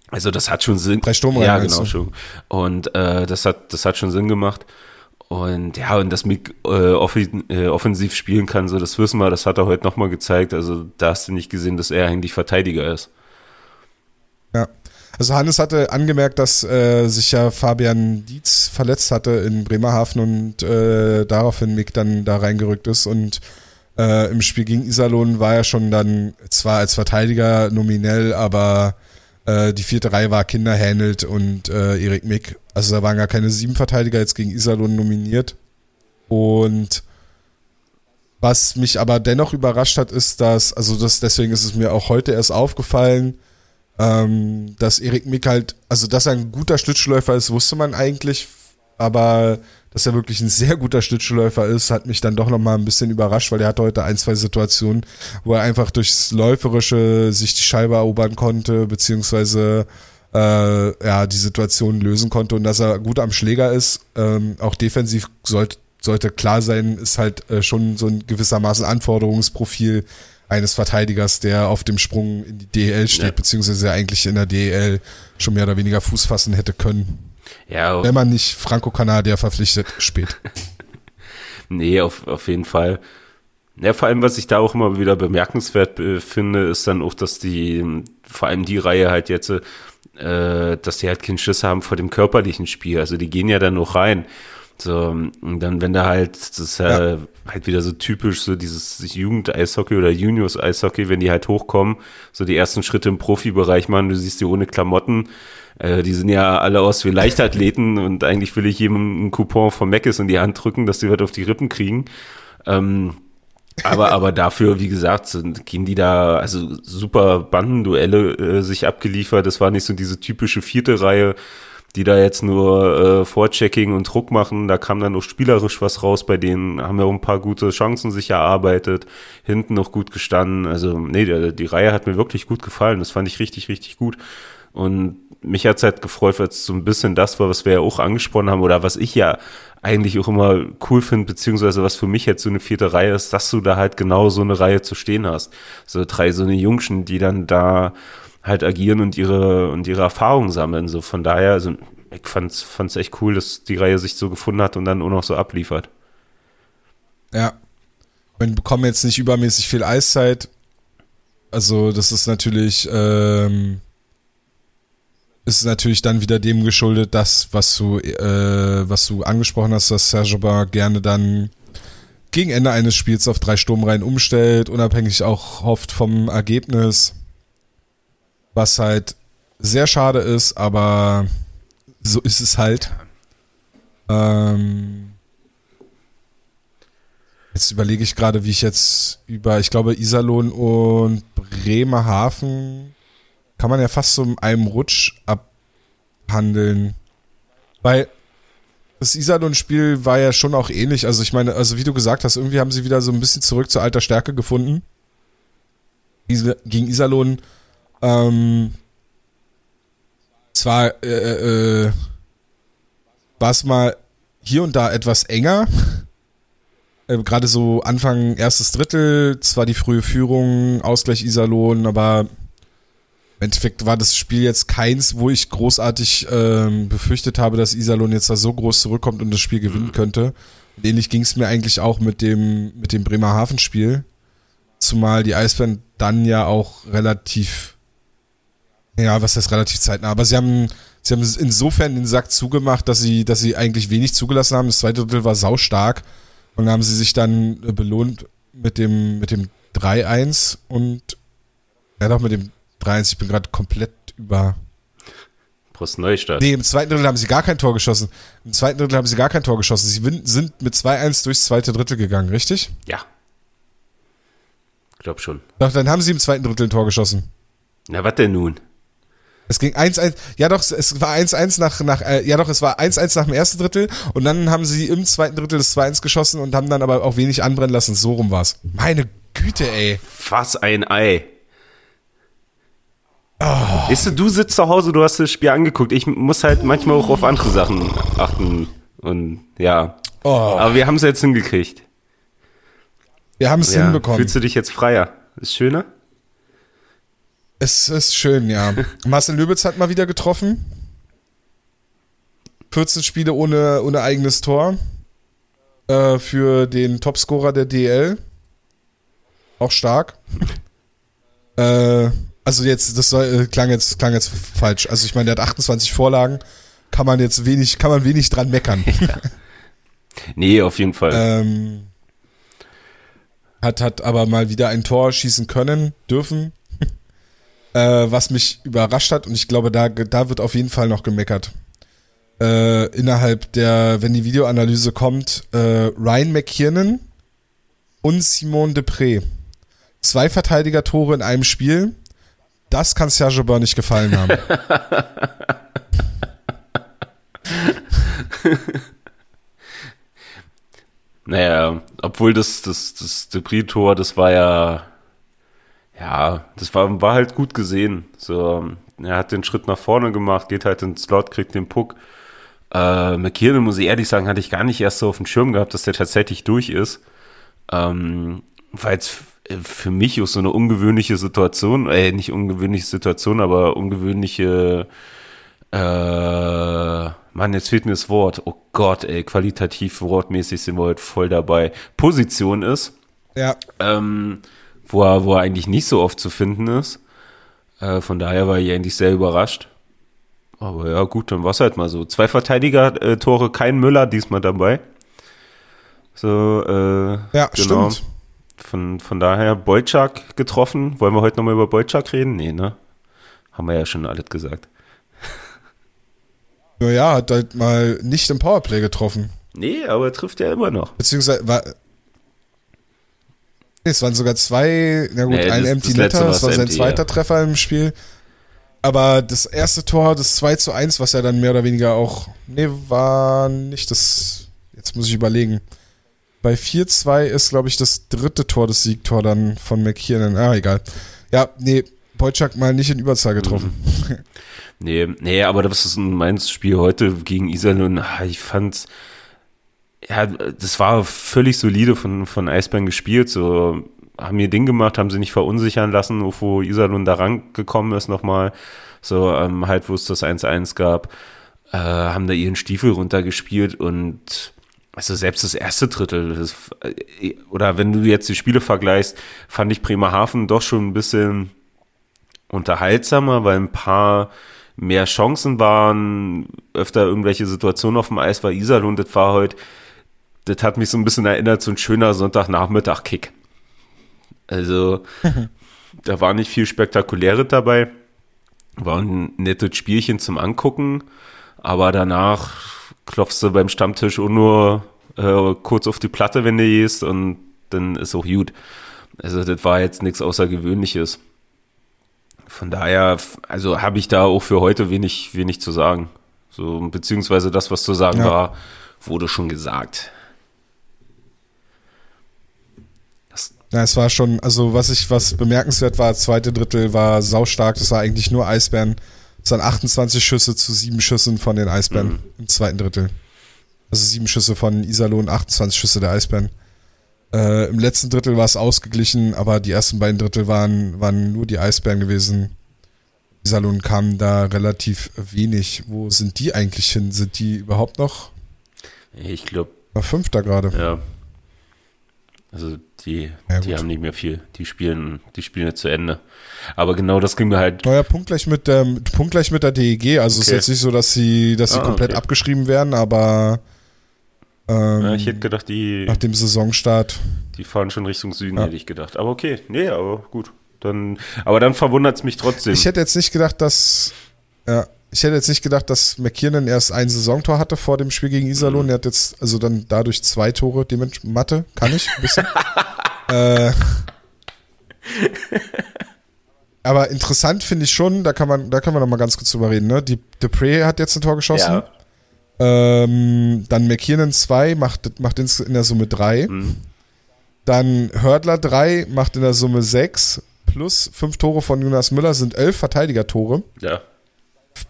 Also das hat schon Sinn. Drei Sturmreihen. Ja, genau schon. Und äh, das hat das hat schon Sinn gemacht. Und ja, und dass Mick äh, äh, offensiv spielen kann, so das wissen wir, das hat er heute nochmal gezeigt. Also da hast du nicht gesehen, dass er eigentlich Verteidiger ist. Ja. Also Hannes hatte angemerkt, dass äh, sich ja Fabian Dietz verletzt hatte in Bremerhaven und äh, daraufhin Mick dann da reingerückt ist und äh, im Spiel gegen Iserlohn war er schon dann zwar als Verteidiger nominell, aber äh, die vierte Reihe war Kinder Hänelt und äh, Erik Mick. Also da waren gar keine sieben Verteidiger jetzt gegen Iserlohn nominiert. Und was mich aber dennoch überrascht hat, ist, dass, also das, deswegen ist es mir auch heute erst aufgefallen, ähm, dass Erik Mick halt, also dass er ein guter Schlittschuhläufer ist, wusste man eigentlich, aber dass er wirklich ein sehr guter Schlittschuhläufer ist, hat mich dann doch nochmal ein bisschen überrascht, weil er hatte heute ein, zwei Situationen, wo er einfach durchs Läuferische sich die Scheibe erobern konnte, beziehungsweise äh, ja, die Situation lösen konnte und dass er gut am Schläger ist. Ähm, auch defensiv sollte, sollte klar sein, ist halt äh, schon so ein gewissermaßen Anforderungsprofil eines Verteidigers, der auf dem Sprung in die DEL steht, ja. beziehungsweise eigentlich in der DEL schon mehr oder weniger Fuß fassen hätte können. Ja, Wenn man nicht Franco-Kanadier verpflichtet, spät. nee, auf, auf jeden Fall. Ja, vor allem, was ich da auch immer wieder bemerkenswert äh, finde, ist dann auch, dass die, vor allem die Reihe halt jetzt, äh, dass die halt keinen Schiss haben vor dem körperlichen Spiel. Also die gehen ja dann noch rein. So, und dann, wenn da halt, das ist ja, halt wieder so typisch, so dieses Jugend-Eishockey oder Juniors-Eishockey, wenn die halt hochkommen, so die ersten Schritte im Profibereich machen, du siehst die ohne Klamotten, äh, die sehen ja alle aus wie Leichtathleten und eigentlich will ich jedem einen Coupon von Meckes in die Hand drücken, dass die was auf die Rippen kriegen. Ähm, aber, aber dafür, wie gesagt, sind, gehen die da, also super Bandenduelle äh, sich abgeliefert. Das war nicht so diese typische vierte Reihe, die da jetzt nur äh, Vorchecking und Druck machen. Da kam dann auch spielerisch was raus bei denen, haben ja auch ein paar gute Chancen sich erarbeitet, hinten noch gut gestanden. Also, nee, die, die Reihe hat mir wirklich gut gefallen. Das fand ich richtig, richtig gut. Und mich hat's halt gefreut, weil es so ein bisschen das war, was wir ja auch angesprochen haben oder was ich ja eigentlich auch immer cool finde, beziehungsweise was für mich jetzt so eine vierte Reihe ist, dass du da halt genau so eine Reihe zu stehen hast. So drei so eine Jungschen, die dann da halt agieren und ihre und ihre Erfahrungen sammeln. So von daher, also ich fand's, fand's echt cool, dass die Reihe sich so gefunden hat und dann auch noch so abliefert. Ja. Wir bekommen jetzt nicht übermäßig viel Eiszeit. Also, das ist natürlich, ähm, ist natürlich dann wieder dem geschuldet, dass, was du, äh, was du angesprochen hast, dass Serge Bar gerne dann gegen Ende eines Spiels auf drei Sturmreihen umstellt, unabhängig auch hofft vom Ergebnis. Was halt sehr schade ist, aber so ist es halt. Ähm, jetzt überlege ich gerade, wie ich jetzt über, ich glaube, Iserlohn und Bremerhaven kann man ja fast so in einem Rutsch abhandeln. Weil das Iserlohn-Spiel war ja schon auch ähnlich. Also ich meine, also wie du gesagt hast, irgendwie haben sie wieder so ein bisschen zurück zur alter Stärke gefunden. Gegen Iserlohn ähm, zwar äh, äh, war es mal hier und da etwas enger. Äh, Gerade so Anfang erstes Drittel, zwar die frühe Führung, Ausgleich Iserlohn, aber im Endeffekt war das Spiel jetzt keins, wo ich großartig ähm, befürchtet habe, dass Iserlohn jetzt da so groß zurückkommt und das Spiel gewinnen mhm. könnte. Und ähnlich ging es mir eigentlich auch mit dem, mit dem Bremerhaven-Spiel. Zumal die Eisbären dann ja auch relativ, ja, was heißt relativ zeitnah, aber sie haben, sie haben insofern den Sack zugemacht, dass sie, dass sie eigentlich wenig zugelassen haben. Das zweite Drittel war saustark und dann haben sie sich dann belohnt mit dem, mit dem 3-1 und ja doch mit dem 3-1. Ich bin gerade komplett über. Prost Neustadt. Nee, im zweiten Drittel haben sie gar kein Tor geschossen. Im zweiten Drittel haben sie gar kein Tor geschossen. Sie sind mit 2-1 durchs zweite Drittel gegangen, richtig? Ja. Ich glaube schon. Doch, dann haben sie im zweiten Drittel ein Tor geschossen. Na, was denn nun? Es ging 1-1, ja doch, es war 1-1 nach, nach äh, ja doch, es war 1-1 nach dem ersten Drittel und dann haben sie im zweiten Drittel das 2-1 geschossen und haben dann aber auch wenig anbrennen lassen. So rum war's. Meine Güte, ey. Was ein Ei. Oh. Weißt du, du sitzt zu Hause, du hast das Spiel angeguckt. Ich muss halt manchmal auch auf andere Sachen achten. Und ja. Oh. Aber wir haben es jetzt hingekriegt. Wir haben es ja. hinbekommen. Fühlst du dich jetzt freier? Ist schöner? Es ist schön, ja. Marcel Löbitz hat mal wieder getroffen. 14 Spiele ohne, ohne eigenes Tor. Äh, für den Topscorer der DL. Auch stark. äh, also jetzt, das soll, äh, klang jetzt, klang jetzt falsch. Also ich meine, der hat 28 Vorlagen, kann man jetzt wenig, kann man wenig dran meckern. Ja. Nee, auf jeden Fall. Ähm, hat, hat aber mal wieder ein Tor schießen können, dürfen. Äh, was mich überrascht hat und ich glaube, da, da wird auf jeden Fall noch gemeckert. Äh, innerhalb der, wenn die Videoanalyse kommt, äh, Ryan McKiernan und Simon Depré. Zwei Verteidiger-Tore in einem Spiel. Das kann Serge Beur nicht gefallen haben. naja, obwohl das, das, das Debris-Tor, das war ja, ja, das war, war halt gut gesehen. So, er hat den Schritt nach vorne gemacht, geht halt ins Slot, kriegt den Puck. Äh, McKiernan, muss ich ehrlich sagen, hatte ich gar nicht erst so auf dem Schirm gehabt, dass der tatsächlich durch ist. Ähm, weil es für mich auch so eine ungewöhnliche Situation, äh, nicht ungewöhnliche Situation, aber ungewöhnliche, äh, Mann, jetzt fehlt mir das Wort. Oh Gott, ey, qualitativ wortmäßig sind wir heute voll dabei. Position ist. Ja. Ähm, wo er, wo er eigentlich nicht so oft zu finden ist. Äh, von daher war ich eigentlich sehr überrascht. Aber ja, gut, dann war es halt mal so. Zwei Verteidiger-Tore, kein Müller diesmal dabei. So, äh, ja, genau. stimmt. Von, von daher Boyczak getroffen. Wollen wir heute nochmal über Boyczak reden? Nee, ne? Haben wir ja schon alles gesagt. Naja, hat halt mal nicht im Powerplay getroffen. Nee, aber er trifft ja immer noch. Beziehungsweise war. Es waren sogar zwei, na gut, nee, ein das, Empty das Letter, das war sein empty, zweiter ja. Treffer im Spiel. Aber das erste Tor, das 2 zu 1, was ja dann mehr oder weniger auch. Nee, war nicht das. Jetzt muss ich überlegen. Bei 4-2 ist, glaube ich, das dritte Tor des Siegtor dann von McKiernan. Ah, egal. Ja, nee, Boyczak mal nicht in Überzahl getroffen. Mhm. Nee, nee, aber das ist ein Mainz Spiel heute gegen Iserlohn. Ah, ich fand's, ja, das war völlig solide von, von Eisbären gespielt. So, haben ihr Ding gemacht, haben sie nicht verunsichern lassen, wo Iserlohn da rangekommen ist nochmal. So, ähm, halt, wo es das 1-1 gab, äh, haben da ihren Stiefel runtergespielt und also selbst das erste Drittel, das, äh, oder wenn du jetzt die Spiele vergleichst, fand ich Bremerhaven doch schon ein bisschen unterhaltsamer, weil ein paar mehr Chancen waren, öfter irgendwelche Situationen auf dem Eis war Iserlohn, das war heute, das hat mich so ein bisschen erinnert, so ein schöner Sonntagnachmittag-Kick. Also, da war nicht viel Spektakuläres dabei. War ein nettes Spielchen zum Angucken, aber danach klopfst du beim Stammtisch auch nur äh, kurz auf die Platte, wenn du gehst und dann ist auch gut. Also das war jetzt nichts Außergewöhnliches. Von daher, also habe ich da auch für heute wenig, wenig zu sagen. So, beziehungsweise das, was zu sagen ja. war, wurde schon gesagt. Ja, es war schon, also was ich, was bemerkenswert war, zweite Drittel war saustark, das war eigentlich nur Eisbären. Es waren 28 Schüsse zu sieben Schüssen von den Eisbären mhm. im zweiten Drittel. Also sieben Schüsse von Iserlohn, 28 Schüsse der Eisbären. Äh, Im letzten Drittel war es ausgeglichen, aber die ersten beiden Drittel waren, waren nur die Eisbären gewesen. Iserlohn kam da relativ wenig. Wo sind die eigentlich hin? Sind die überhaupt noch? Ich glaube. Fünfter gerade. Ja. Also die, ja, die haben nicht mehr viel. Die spielen, die spielen jetzt zu Ende. Aber genau das ging mir halt. Neuer punktgleich mit der, punktgleich mit der DEG. Also okay. es ist jetzt nicht so, dass sie, dass sie ah, komplett okay. abgeschrieben werden, aber ähm, ja, ich hätte gedacht, die. Nach dem Saisonstart. Die fahren schon Richtung Süden, ja. hätte ich gedacht. Aber okay, nee, aber gut. Dann, aber dann verwundert es mich trotzdem. Ich hätte jetzt nicht gedacht, dass. Ja, ich hätte jetzt nicht gedacht, dass McKiernan erst ein Saisontor hatte vor dem Spiel gegen Iserlohn. Mhm. Er hat jetzt also dann dadurch zwei Tore. Dementsprechend Mathe kann ich ein bisschen. äh, aber interessant finde ich schon, da kann man, da kann man noch mal ganz kurz drüber reden. Ne? Die Dupre hat jetzt ein Tor geschossen. Ja. Ähm, dann McKiernan 2 macht, macht in der Summe 3. Mhm. Dann Hördler 3 macht in der Summe 6. Plus 5 Tore von Jonas Müller sind 11 Verteidiger-Tore. Ja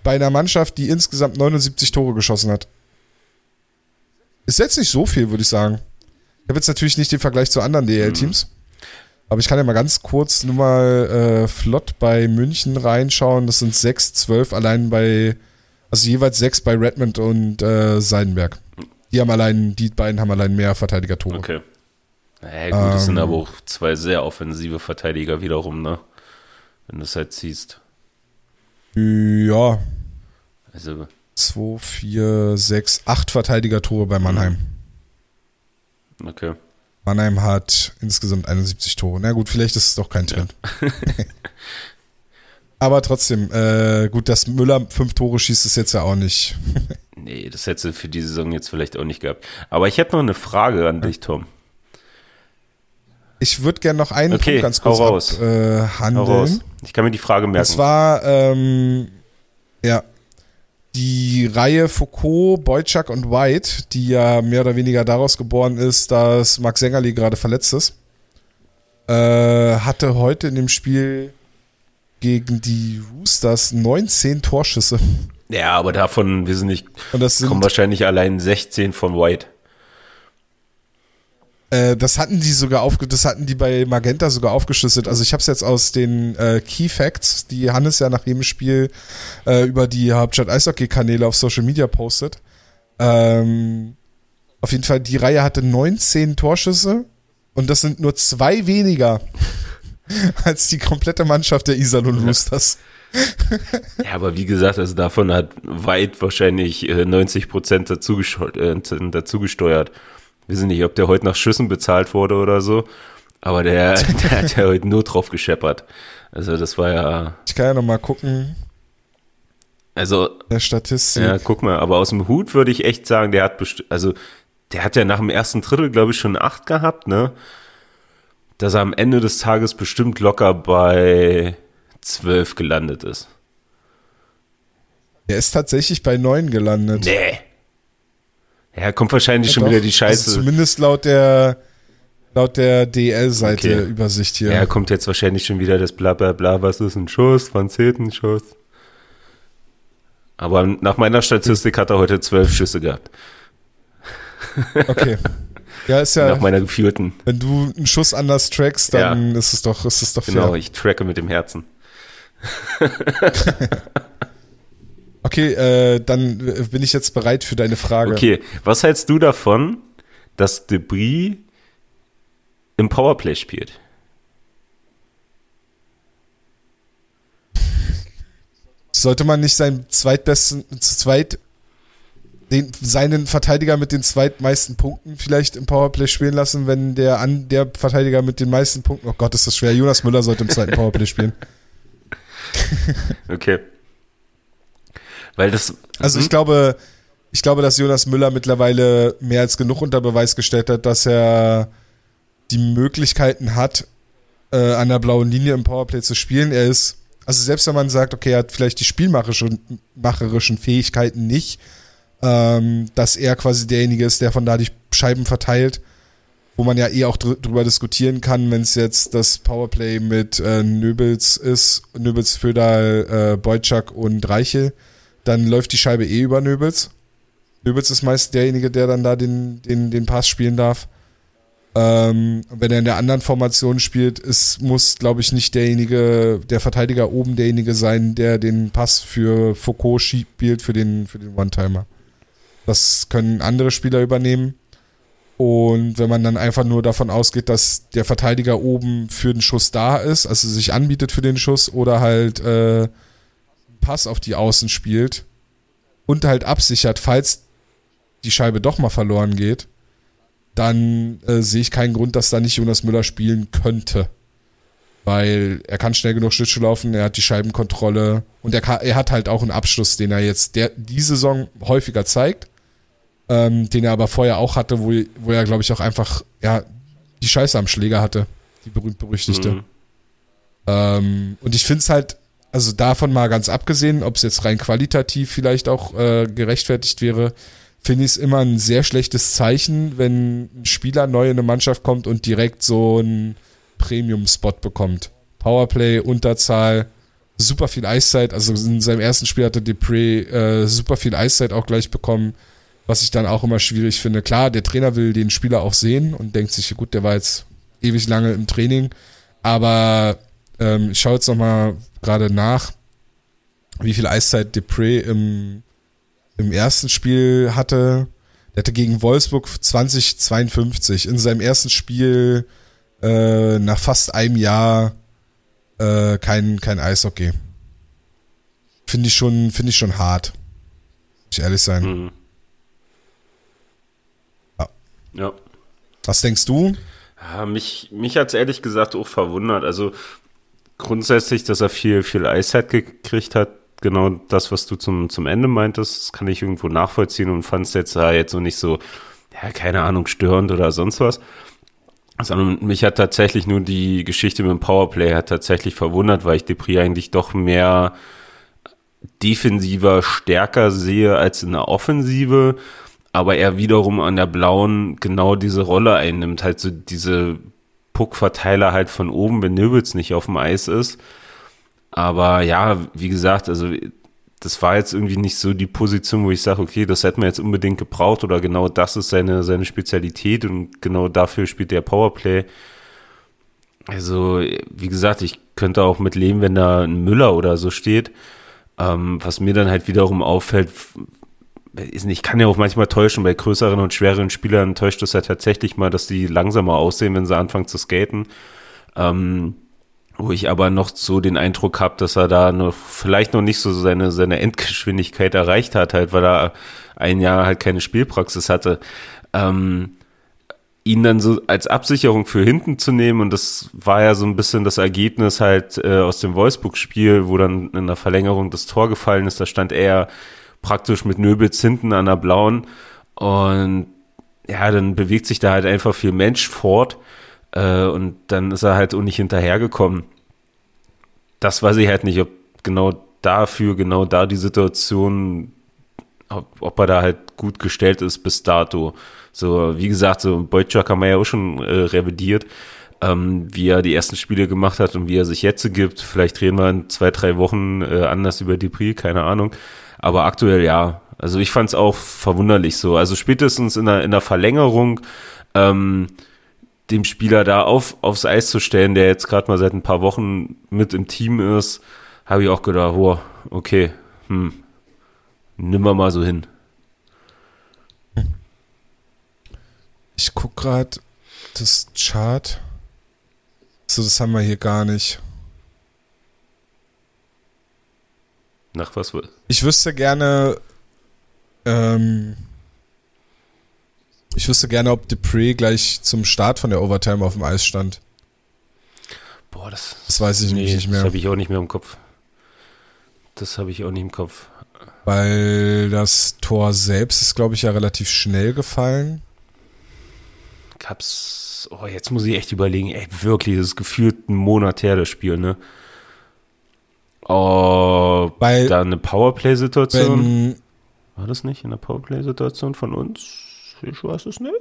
bei einer Mannschaft, die insgesamt 79 Tore geschossen hat. Ist jetzt nicht so viel, würde ich sagen. Ich habe jetzt natürlich nicht den Vergleich zu anderen DL-Teams. Mhm. Aber ich kann ja mal ganz kurz nur mal äh, flott bei München reinschauen. Das sind 6, 12 allein bei, also jeweils 6 bei Redmond und äh, Seidenberg. Die haben allein, die beiden haben allein mehr Verteidiger-Tore. Okay. Naja, gut, das sind ähm. aber auch zwei sehr offensive Verteidiger wiederum, ne? Wenn du es halt siehst. Ja. Also. 2, 4, 6, 8 Verteidiger-Tore bei Mannheim. Okay. Mannheim hat insgesamt 71 Tore. Na gut, vielleicht ist es doch kein Trend. Ja. Aber trotzdem, äh, gut, dass Müller fünf Tore schießt, ist jetzt ja auch nicht. nee, das hätte für die Saison jetzt vielleicht auch nicht gehabt. Aber ich hätte noch eine Frage an dich, Tom. Ich würde gerne noch einen okay, Punkt ganz kurz raus. Ab, äh, handeln. Raus. Ich kann mir die Frage merken. Das war, ähm, ja, die Reihe Foucault, Boyczak und White, die ja mehr oder weniger daraus geboren ist, dass Max Sängerli gerade verletzt ist, äh, hatte heute in dem Spiel gegen die Roosters 19 Torschüsse. Ja, aber davon, wir sind nicht, und das sind, kommen wahrscheinlich allein 16 von White. Äh, das hatten die sogar auf, das hatten die bei Magenta sogar aufgeschlüsselt. Also ich habe es jetzt aus den äh, Key Facts, die Hannes ja nach jedem Spiel äh, über die Hauptstadt Eishockey Kanäle auf Social Media postet. Ähm, auf jeden Fall, die Reihe hatte 19 Torschüsse und das sind nur zwei weniger als die komplette Mannschaft der Iserlohn Roosters. ja, aber wie gesagt, also davon hat weit wahrscheinlich 90 äh, Prozent dazu, äh, dazu gesteuert weiß nicht, ob der heute nach Schüssen bezahlt wurde oder so, aber der, der hat ja heute nur drauf gescheppert. Also das war ja. Ich kann ja noch mal gucken. Also. Der Statistik. Ja, guck mal, aber aus dem Hut würde ich echt sagen, der hat bestimmt, also der hat ja nach dem ersten Drittel, glaube ich, schon acht gehabt, ne? Dass er am Ende des Tages bestimmt locker bei zwölf gelandet ist. Er ist tatsächlich bei neun gelandet. Nee. Ja, kommt wahrscheinlich ja, schon doch. wieder die Scheiße. Also zumindest laut der laut der DL-Seite okay. Übersicht hier. Ja, kommt jetzt wahrscheinlich schon wieder das bla bla bla, was ist ein Schuss, wann zählt ein Schuss? Aber nach meiner Statistik hat er heute zwölf Schüsse gehabt. Okay. Ja, ist ja. Nach meiner geführten. Wenn du einen Schuss anders trackst, dann ja. ist es doch, ist es doch genau, fair. Genau, ich tracke mit dem Herzen. Okay, äh, dann bin ich jetzt bereit für deine Frage. Okay, was hältst du davon, dass Debris im Powerplay spielt? Sollte man nicht seinen zweitbesten, zweit, den, seinen Verteidiger mit den zweitmeisten Punkten vielleicht im Powerplay spielen lassen, wenn der an der Verteidiger mit den meisten Punkten, oh Gott, ist das schwer. Jonas Müller sollte im zweiten Powerplay spielen. okay. Weil das. Also ich hm? glaube, ich glaube, dass Jonas Müller mittlerweile mehr als genug unter Beweis gestellt hat, dass er die Möglichkeiten hat, äh, an der blauen Linie im Powerplay zu spielen. Er ist, also selbst wenn man sagt, okay, er hat vielleicht die spielmacherischen Fähigkeiten nicht, ähm, dass er quasi derjenige ist, der von da die Scheiben verteilt, wo man ja eh auch dr drüber diskutieren kann, wenn es jetzt das Powerplay mit äh, Nöbels ist, Nöbels, Födal, äh, Beutschak und Reichel, dann läuft die Scheibe eh über Nöbels. Nöbels ist meist derjenige, der dann da den, den, den Pass spielen darf. Ähm, wenn er in der anderen Formation spielt, ist, muss, glaube ich, nicht derjenige, der Verteidiger oben derjenige sein, der den Pass für Foucault spielt, für den, für den One-Timer. Das können andere Spieler übernehmen. Und wenn man dann einfach nur davon ausgeht, dass der Verteidiger oben für den Schuss da ist, also sich anbietet für den Schuss oder halt äh, Pass auf die Außen spielt und halt absichert, falls die Scheibe doch mal verloren geht, dann äh, sehe ich keinen Grund, dass da nicht Jonas Müller spielen könnte. Weil er kann schnell genug Schlittschuh laufen, er hat die Scheibenkontrolle und er, kann, er hat halt auch einen Abschluss, den er jetzt der, die Saison häufiger zeigt, ähm, den er aber vorher auch hatte, wo, wo er, glaube ich, auch einfach ja, die Scheiße am Schläger hatte, die berühmt-berüchtigte. Mhm. Ähm, und ich finde es halt, also davon mal ganz abgesehen, ob es jetzt rein qualitativ vielleicht auch äh, gerechtfertigt wäre, finde ich es immer ein sehr schlechtes Zeichen, wenn ein Spieler neu in eine Mannschaft kommt und direkt so einen Premium-Spot bekommt. Powerplay, Unterzahl, super viel Eiszeit. Also in seinem ersten Spiel hatte Depre äh, super viel Eiszeit auch gleich bekommen, was ich dann auch immer schwierig finde. Klar, der Trainer will den Spieler auch sehen und denkt sich, gut, der war jetzt ewig lange im Training, aber ähm, ich schaue jetzt nochmal gerade nach, wie viel Eiszeit Depre im im ersten Spiel hatte, der hatte gegen Wolfsburg 2052 in seinem ersten Spiel äh, nach fast einem Jahr äh, kein, kein Eishockey. Finde ich schon, finde ich schon hart. Muss ich ehrlich sein. Mhm. Ja. ja. Was denkst du? Ja, mich, mich hat es ehrlich gesagt auch verwundert. Also grundsätzlich, dass er viel, viel Eiszeit gekriegt hat, genau das, was du zum, zum Ende meintest, kann ich irgendwo nachvollziehen und fand es jetzt, äh, jetzt so nicht so, ja, keine Ahnung, störend oder sonst was. Sondern mich hat tatsächlich nur die Geschichte mit dem Powerplay hat tatsächlich verwundert, weil ich Depri eigentlich doch mehr defensiver stärker sehe als in der Offensive, aber er wiederum an der blauen genau diese Rolle einnimmt, halt so diese Puckverteiler halt von oben, wenn Nöbels nicht auf dem Eis ist aber ja, wie gesagt, also das war jetzt irgendwie nicht so die Position, wo ich sage, okay, das hätten wir jetzt unbedingt gebraucht oder genau das ist seine, seine Spezialität und genau dafür spielt der Powerplay. Also, wie gesagt, ich könnte auch mit leben, wenn da ein Müller oder so steht. Ähm, was mir dann halt wiederum auffällt, nicht, kann ja auch manchmal täuschen, bei größeren und schwereren Spielern täuscht es ja tatsächlich mal, dass die langsamer aussehen, wenn sie anfangen zu skaten. Ähm, wo ich aber noch so den Eindruck habe, dass er da noch vielleicht noch nicht so seine, seine Endgeschwindigkeit erreicht hat, halt, weil er ein Jahr halt keine Spielpraxis hatte. Ähm, ihn dann so als Absicherung für hinten zu nehmen und das war ja so ein bisschen das Ergebnis halt äh, aus dem Wolfsburg-Spiel, wo dann in der Verlängerung das Tor gefallen ist, da stand er praktisch mit Nöbels hinten an der blauen und ja, dann bewegt sich da halt einfach viel Mensch fort äh, und dann ist er halt auch nicht hinterhergekommen. Das weiß ich halt nicht, ob genau dafür, genau da die Situation, ob, ob er da halt gut gestellt ist bis dato. So, wie gesagt, so Beutschak haben wir ja auch schon äh, revidiert, ähm, wie er die ersten Spiele gemacht hat und wie er sich jetzt gibt. Vielleicht reden wir in zwei, drei Wochen äh, anders über Depri, keine Ahnung. Aber aktuell ja. Also ich fand es auch verwunderlich so. Also spätestens in der, in der Verlängerung ähm, dem Spieler da auf, aufs Eis zu stellen, der jetzt gerade mal seit ein paar Wochen mit im Team ist, habe ich auch gedacht, oh, okay, hm, nimm wir mal so hin. Ich guck gerade das Chart. So, das haben wir hier gar nicht. Nach was? Ich wüsste gerne, Ähm, ich wüsste gerne, ob Dupree gleich zum Start von der Overtime auf dem Eis stand. Boah, das, Das weiß ich nämlich nicht mehr. Das habe ich auch nicht mehr im Kopf. Das habe ich auch nicht im Kopf. Weil das Tor selbst ist, glaube ich, ja relativ schnell gefallen. Gab's. Oh, jetzt muss ich echt überlegen. Ey, wirklich, das ist gefühlt ein Monat her, das Spiel, ne? Oh, Weil, da eine Powerplay-Situation. War das nicht in der Powerplay-Situation von uns? Ich weiß es nicht.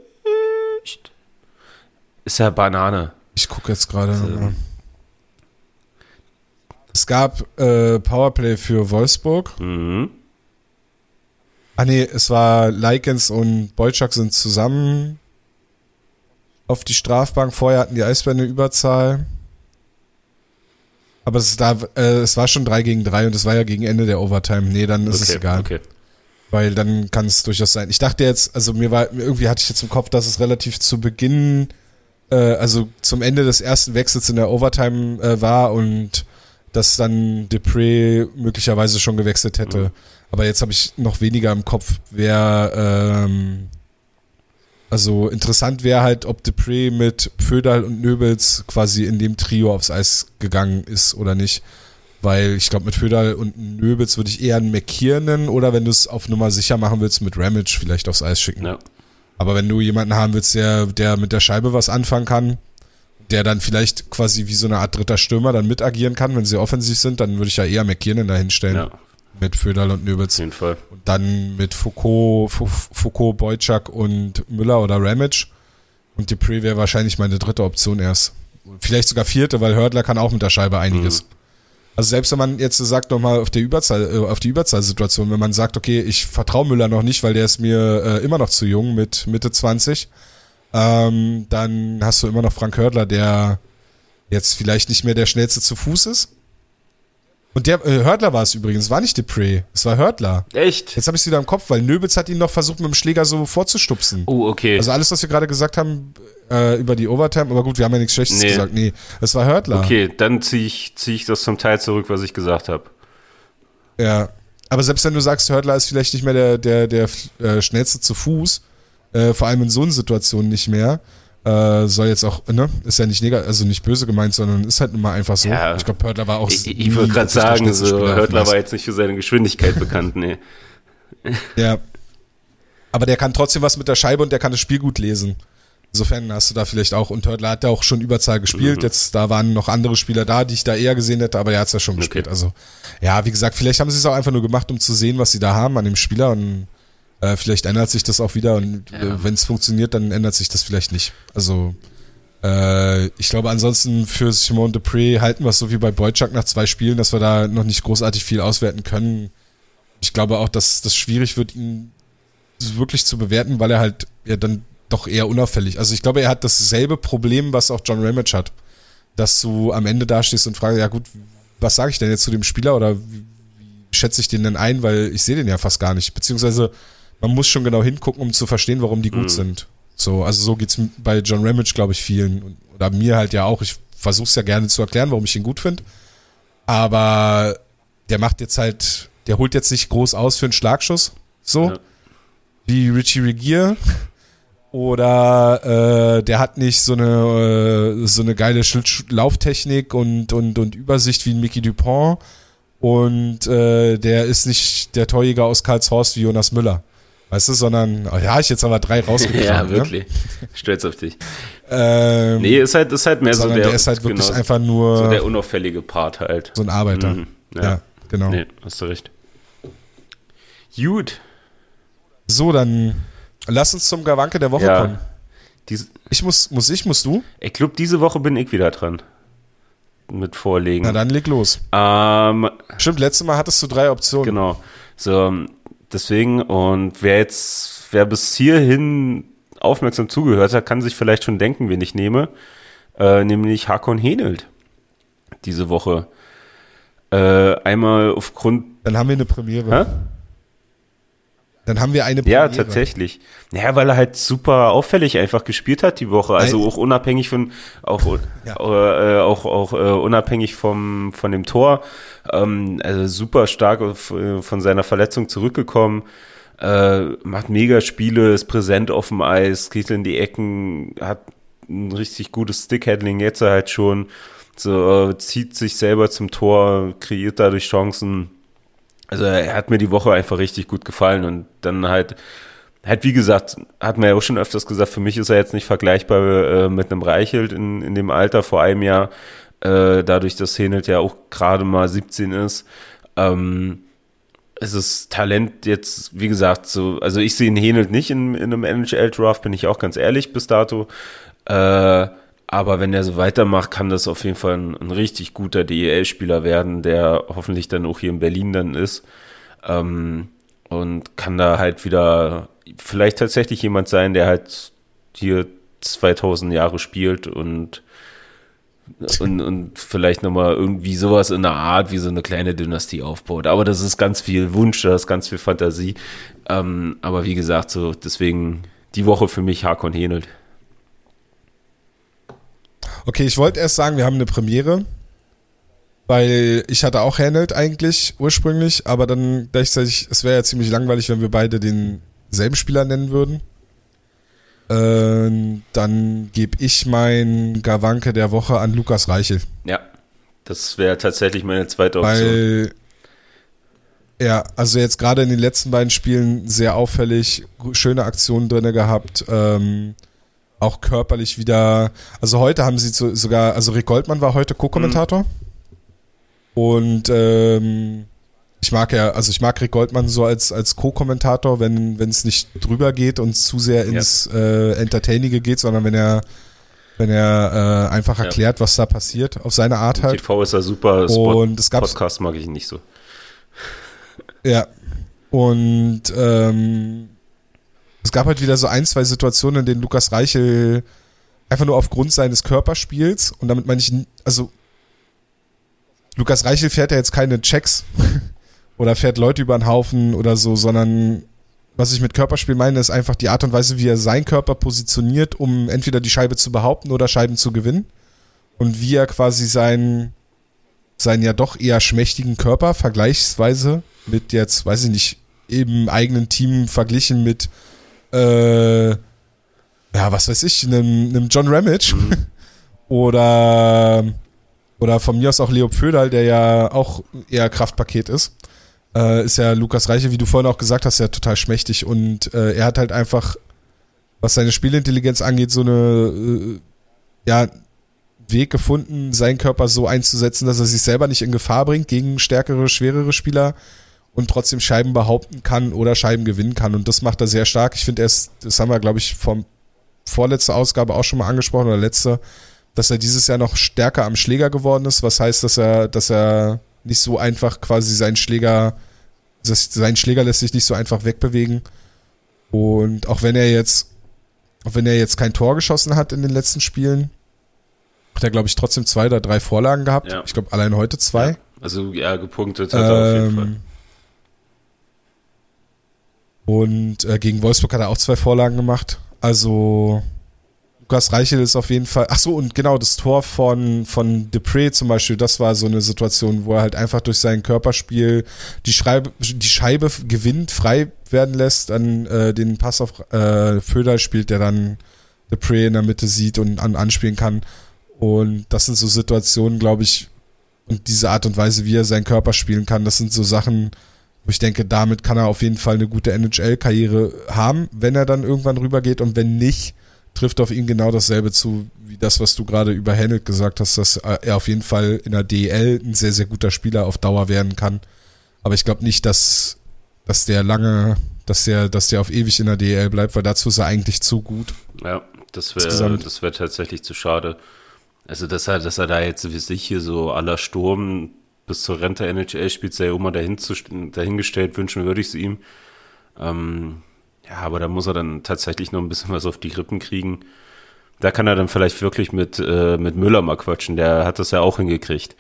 Ist ja Banane. ich gucke jetzt gerade Also- nochmal. Es gab äh, Powerplay für Wolfsburg. Mhm. Ah nee, es war Likens und Boyczak sind zusammen auf die Strafbank. Vorher hatten die Eisbären eine Überzahl. Aber es, da, äh, es war schon 3 gegen 3 und es war ja gegen Ende der Overtime. Nee, dann ist es Okay, egal. okay. Weil dann kann es durchaus sein. Ich dachte jetzt, also mir war, irgendwie hatte ich jetzt im Kopf, dass es relativ zu Beginn, äh, also zum Ende des ersten Wechsels in der Overtime äh, war und dass dann Dupree möglicherweise schon gewechselt hätte. Mhm. Aber jetzt habe ich noch weniger im Kopf, wer, ähm, also interessant wäre halt, ob Dupree mit Pföderl und Nöbels quasi in dem Trio aufs Eis gegangen ist oder nicht. Weil ich glaube, mit Föderl und Nöbels würde ich eher einen McKiernan oder wenn du es auf Nummer sicher machen willst, mit Ramage vielleicht aufs Eis schicken. Ja. Aber wenn du jemanden haben willst, der, der mit der Scheibe was anfangen kann, der dann vielleicht quasi wie so eine Art dritter Stürmer dann mit agieren kann, wenn sie offensiv sind, dann würde ich ja eher McKiernan da hinstellen ja, mit Föderl und auf Nöbels. jeden Fall. Und dann mit Foucault, Fou- Foucault, Boyczak und Müller oder Ramage. Und Dupree wäre wahrscheinlich meine dritte Option erst. Vielleicht sogar vierte, weil Hördler kann auch mit der Scheibe einiges. Mhm. Also selbst wenn man jetzt sagt nochmal auf der Überzahl, äh, auf die Überzahlsituation, wenn man sagt, okay, ich vertraue Müller noch nicht, weil der ist mir äh, immer noch zu jung mit Mitte 20, ähm, dann hast du immer noch Frank Hördler, der jetzt vielleicht nicht mehr der schnellste zu Fuß ist. Und der äh, Hördler war es übrigens, war nicht Dupree, es war Hördler. Echt? Jetzt habe ich es wieder im Kopf, weil Nöbitz hat ihn noch versucht, mit dem Schläger so vorzustupsen. Oh, okay. Also alles, was wir gerade gesagt haben äh, über die Overtime, aber gut, wir haben ja nichts Schlechtes Nee. gesagt. Nee, es war Hördler. okay, dann ziehe ich, zieh ich das zum Teil zurück, was ich gesagt habe. Ja. Aber selbst wenn du sagst, Hördler ist vielleicht nicht mehr der, der, der äh, schnellste zu Fuß, äh, vor allem in so einer Situation nicht mehr, äh, soll jetzt auch, ne, ist ja nicht negativ, also nicht böse gemeint, sondern ist halt nun mal einfach so. Ja. Ich glaube, Hördler war auch Ich, ich würde gerade sagen, so, Hörtler war jetzt nicht für seine Geschwindigkeit bekannt, nee. Ja. Aber der kann trotzdem was mit der Scheibe und der kann das Spiel gut lesen. Insofern hast du da vielleicht auch, und Hörtler hat ja auch schon Überzahl gespielt. Mhm. Jetzt, da waren noch andere Spieler da, die ich da eher gesehen hätte, aber der hat es ja schon Okay. gespielt. Also, ja, wie gesagt, vielleicht haben sie es auch einfach nur gemacht, um zu sehen, was sie da haben an dem Spieler und äh, vielleicht ändert sich das auch wieder und Ja. äh, wenn es funktioniert, dann ändert sich das vielleicht nicht. Also, äh, ich glaube ansonsten für Simone Dupree halten wir es so wie bei Boyczak nach zwei Spielen, dass wir da noch nicht großartig viel auswerten können. Ich glaube auch, dass das schwierig wird, ihn wirklich zu bewerten, weil er halt ja dann doch eher unauffällig. Also ich glaube, er hat dasselbe Problem, was auch John Ramage hat. Dass du am Ende dastehst und fragst, ja gut, was sage ich denn jetzt zu dem Spieler oder wie, wie schätze ich den denn ein, weil ich sehe den ja fast gar nicht. Beziehungsweise man muss schon genau hingucken, um zu verstehen, warum die gut Mhm. sind. So, also so geht's bei John Ramage, glaube ich, vielen. Oder mir halt ja auch. Ich versuche es ja gerne zu erklären, warum ich ihn gut finde. Aber der macht jetzt halt, der holt jetzt nicht groß aus für einen Schlagschuss. So Ja. wie Richie Regier oder äh, der hat nicht so eine äh, so eine geile Lauftechnik und und und Übersicht wie ein Mickey Dupont und äh, der ist nicht der Torjäger aus Karlshorst wie Jonas Müller. Weißt du, sondern, oh ja, ich jetzt aber drei rausgekramt. ja, wirklich. Stolz auf dich. Ne? Ähm, Nee, ist halt, ist halt mehr so der, der, ist halt wirklich genau, einfach nur so so, der unauffällige Part halt. ein Arbeiter. Mhm. Ja. Ja. genau. Nee, hast du recht. Gut. So, dann lass uns zum Gawanke der Woche Ja. kommen. Dies, Ich muss, muss ich, musst du? ich glaube, diese Woche bin ich wieder dran. Mit Vorlegen. Na dann leg los. Ähm, Stimmt, letztes Mal hattest du drei Optionen. Genau. So, deswegen, und wer jetzt, wer bis hierhin aufmerksam zugehört hat, kann sich vielleicht schon denken, wen ich nehme. Äh, nämlich Hakon Henelt. Diese Woche. Äh, einmal aufgrund. Dann haben wir eine Premiere. Hä? Dann haben wir eine Premiere. Ja, tatsächlich. Ja, weil er halt super auffällig einfach gespielt hat die Woche. Also Nein. auch unabhängig von, auch, Ja. äh, auch, auch äh, unabhängig vom, von dem Tor. Ähm, also super stark auf, äh, von seiner Verletzung zurückgekommen. äh, macht mega Spiele, ist präsent auf dem Eis, geht in die Ecken, hat ein richtig gutes Stickhandling jetzt halt schon, so äh, zieht sich selber zum Tor, kreiert dadurch Chancen. Also er hat mir die Woche einfach richtig gut gefallen und dann halt halt wie gesagt, hat man ja auch schon öfters gesagt, für mich ist er jetzt nicht vergleichbar äh, mit einem Reichelt in, in dem Alter vor einem Jahr, äh, dadurch, dass Henelt ja auch gerade mal 17 ist. Ähm, es ist Talent jetzt, wie gesagt, so, also ich sehe ihn Henelt nicht in, in einem NHL-Draft, bin ich auch ganz ehrlich bis dato. Äh, aber wenn er so weitermacht, kann das auf jeden Fall ein, ein richtig guter DEL-Spieler werden, der hoffentlich dann auch hier in Berlin dann ist. Ähm, und kann da halt wieder vielleicht tatsächlich jemand sein, der halt hier 2000 Jahre spielt und und, und vielleicht nochmal irgendwie sowas in der Art wie so eine kleine Dynastie aufbaut. Aber das ist ganz viel Wunsch, das ist ganz viel Fantasie. Ähm, aber wie gesagt, so deswegen die Woche für mich Hakon Henelt. Okay, ich wollte erst sagen, wir haben eine Premiere, weil ich hatte auch Henelt eigentlich ursprünglich, aber dann gleichzeitig, es wäre ja ziemlich langweilig, wenn wir beide denselben Spieler nennen würden. Äh, dann gebe ich mein Gawanke der Woche an Lukas Reichel. Ja, das wäre tatsächlich meine zweite Option. Weil, ja, also jetzt gerade in den letzten beiden Spielen sehr auffällig, schöne Aktionen drin gehabt, ähm, auch körperlich wieder. Also heute haben sie so, sogar, also Rick Goldmann war heute Co-Kommentator. Mhm. Und ähm, ich mag ja, also ich mag Rick Goldmann so als, als Co-Kommentator, wenn es nicht drüber geht und zu sehr ins ja. äh, Entertainige geht, sondern wenn er wenn er äh, einfach erklärt, ja. was da passiert, auf seine Art halt. TV ist ja super, Spot und es gab, Podcast mag ich nicht so. Ja, und ähm, es gab halt wieder so ein, zwei Situationen, in denen Lukas Reichel einfach nur aufgrund seines Körperspiels und damit meine ich, also Lukas Reichel fährt ja jetzt keine Checks oder fährt Leute über den Haufen oder so, sondern was ich mit Körperspiel meine, ist einfach die Art und Weise, wie er seinen Körper positioniert, um entweder die Scheibe zu behaupten oder Scheiben zu gewinnen. Und wie er quasi seinen, seinen ja doch eher schmächtigen Körper vergleichsweise mit jetzt, weiß ich nicht, eben eigenen Team verglichen mit, äh, ja, was weiß ich, einem, einem John Ramage. Mhm. oder, oder von mir aus auch Leo Pföderl, der ja auch eher Kraftpaket ist. Äh, ist ja Lukas Reiche, wie du vorhin auch gesagt hast, ja total schmächtig. Und äh, er hat halt einfach, was seine Spielintelligenz angeht, so eine, äh, ja, Weg gefunden, seinen Körper so einzusetzen, dass er sich selber nicht in Gefahr bringt gegen stärkere, schwerere Spieler und trotzdem Scheiben behaupten kann oder Scheiben gewinnen kann. Und das macht er sehr stark. Ich finde, erst, das haben wir, glaube ich, vom vorletzte Ausgabe auch schon mal angesprochen oder letzte, dass er dieses Jahr noch stärker am Schläger geworden ist, was heißt, dass er, dass er nicht so einfach quasi seinen Schläger, sein Schläger lässt sich nicht so einfach wegbewegen. Und auch wenn er jetzt, auch wenn er jetzt kein Tor geschossen hat in den letzten Spielen, hat er, glaube ich, trotzdem zwei oder drei Vorlagen gehabt. Ja. Ich glaube, allein heute zwei. Ja. Also, ja, gepunktet hat er auf jeden Fall. Und äh, gegen Wolfsburg hat er auch zwei Vorlagen gemacht. Also, Lukas Reichel ist auf jeden Fall. Ach so, und genau, das Tor von, von Depre zum Beispiel, das war so eine Situation, wo er halt einfach durch sein Körperspiel die, Schreibe, die Scheibe gewinnt, frei werden lässt, dann äh, den Pass auf äh, Föder spielt, der dann Depre in der Mitte sieht und an, anspielen kann. Und das sind so Situationen, glaube ich, und diese Art und Weise, wie er seinen Körper spielen kann, das sind so Sachen, wo ich denke, damit kann er auf jeden Fall eine gute NHL-Karriere haben, wenn er dann irgendwann rübergeht und wenn nicht, trifft auf ihn genau dasselbe zu, wie das, was du gerade über Hennelt gesagt hast, dass er auf jeden Fall in der DL ein sehr, sehr guter Spieler auf Dauer werden kann. Aber ich glaube nicht, dass, dass der lange, dass der, dass der auf ewig in der DL bleibt, weil dazu ist er eigentlich zu gut. Ja, das wäre das wäre tatsächlich zu schade. Also, dass er, dass er da jetzt wie sich hier so aller Sturm bis zur Rente NHL spielt, sei immer dahin zu, dahingestellt, wünschen würde ich es ihm. Ähm, ja, aber da muss er dann tatsächlich noch ein bisschen was auf die Rippen kriegen. Da kann er dann vielleicht wirklich mit, äh, mit Müller mal quatschen. Der hat das ja auch hingekriegt.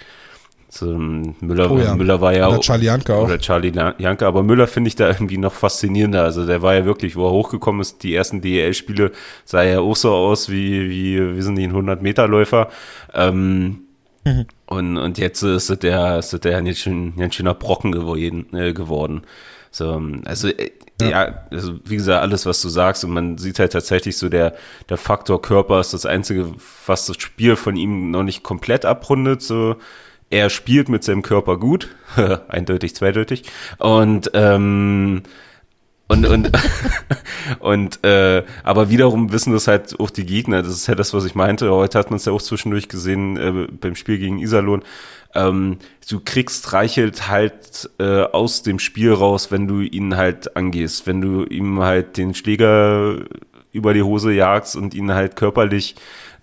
So, ähm, Müller, oh ja. Müller war ja oder Charlie Janke auch. Oder Charlie Janke, aber Müller finde ich da irgendwie noch faszinierender. Also der war ja wirklich, wo er hochgekommen ist, die ersten DEL-Spiele sah ja auch so aus wie, wie, wie sind die 100-Meter-Läufer. Ähm, mhm. und, und jetzt ist der, ist der ein, schön, ein schöner Brocken geworden. Äh, geworden. So, also äh, ja. ja, also wie gesagt, alles, was du sagst, und man sieht halt tatsächlich so, der, der Faktor Körper ist das Einzige, was das Spiel von ihm noch nicht komplett abrundet. So, er spielt mit seinem Körper gut, eindeutig, zweideutig. Und ähm, und, und, und äh, aber wiederum wissen das halt auch die Gegner. Das ist ja das, was ich meinte. Heute hat man es ja auch zwischendurch gesehen äh, beim Spiel gegen Iserlohn. Ähm, du kriegst Reichelt halt äh, aus dem Spiel raus, wenn du ihn halt angehst, wenn du ihm halt den Schläger über die Hose jagst und ihn halt körperlich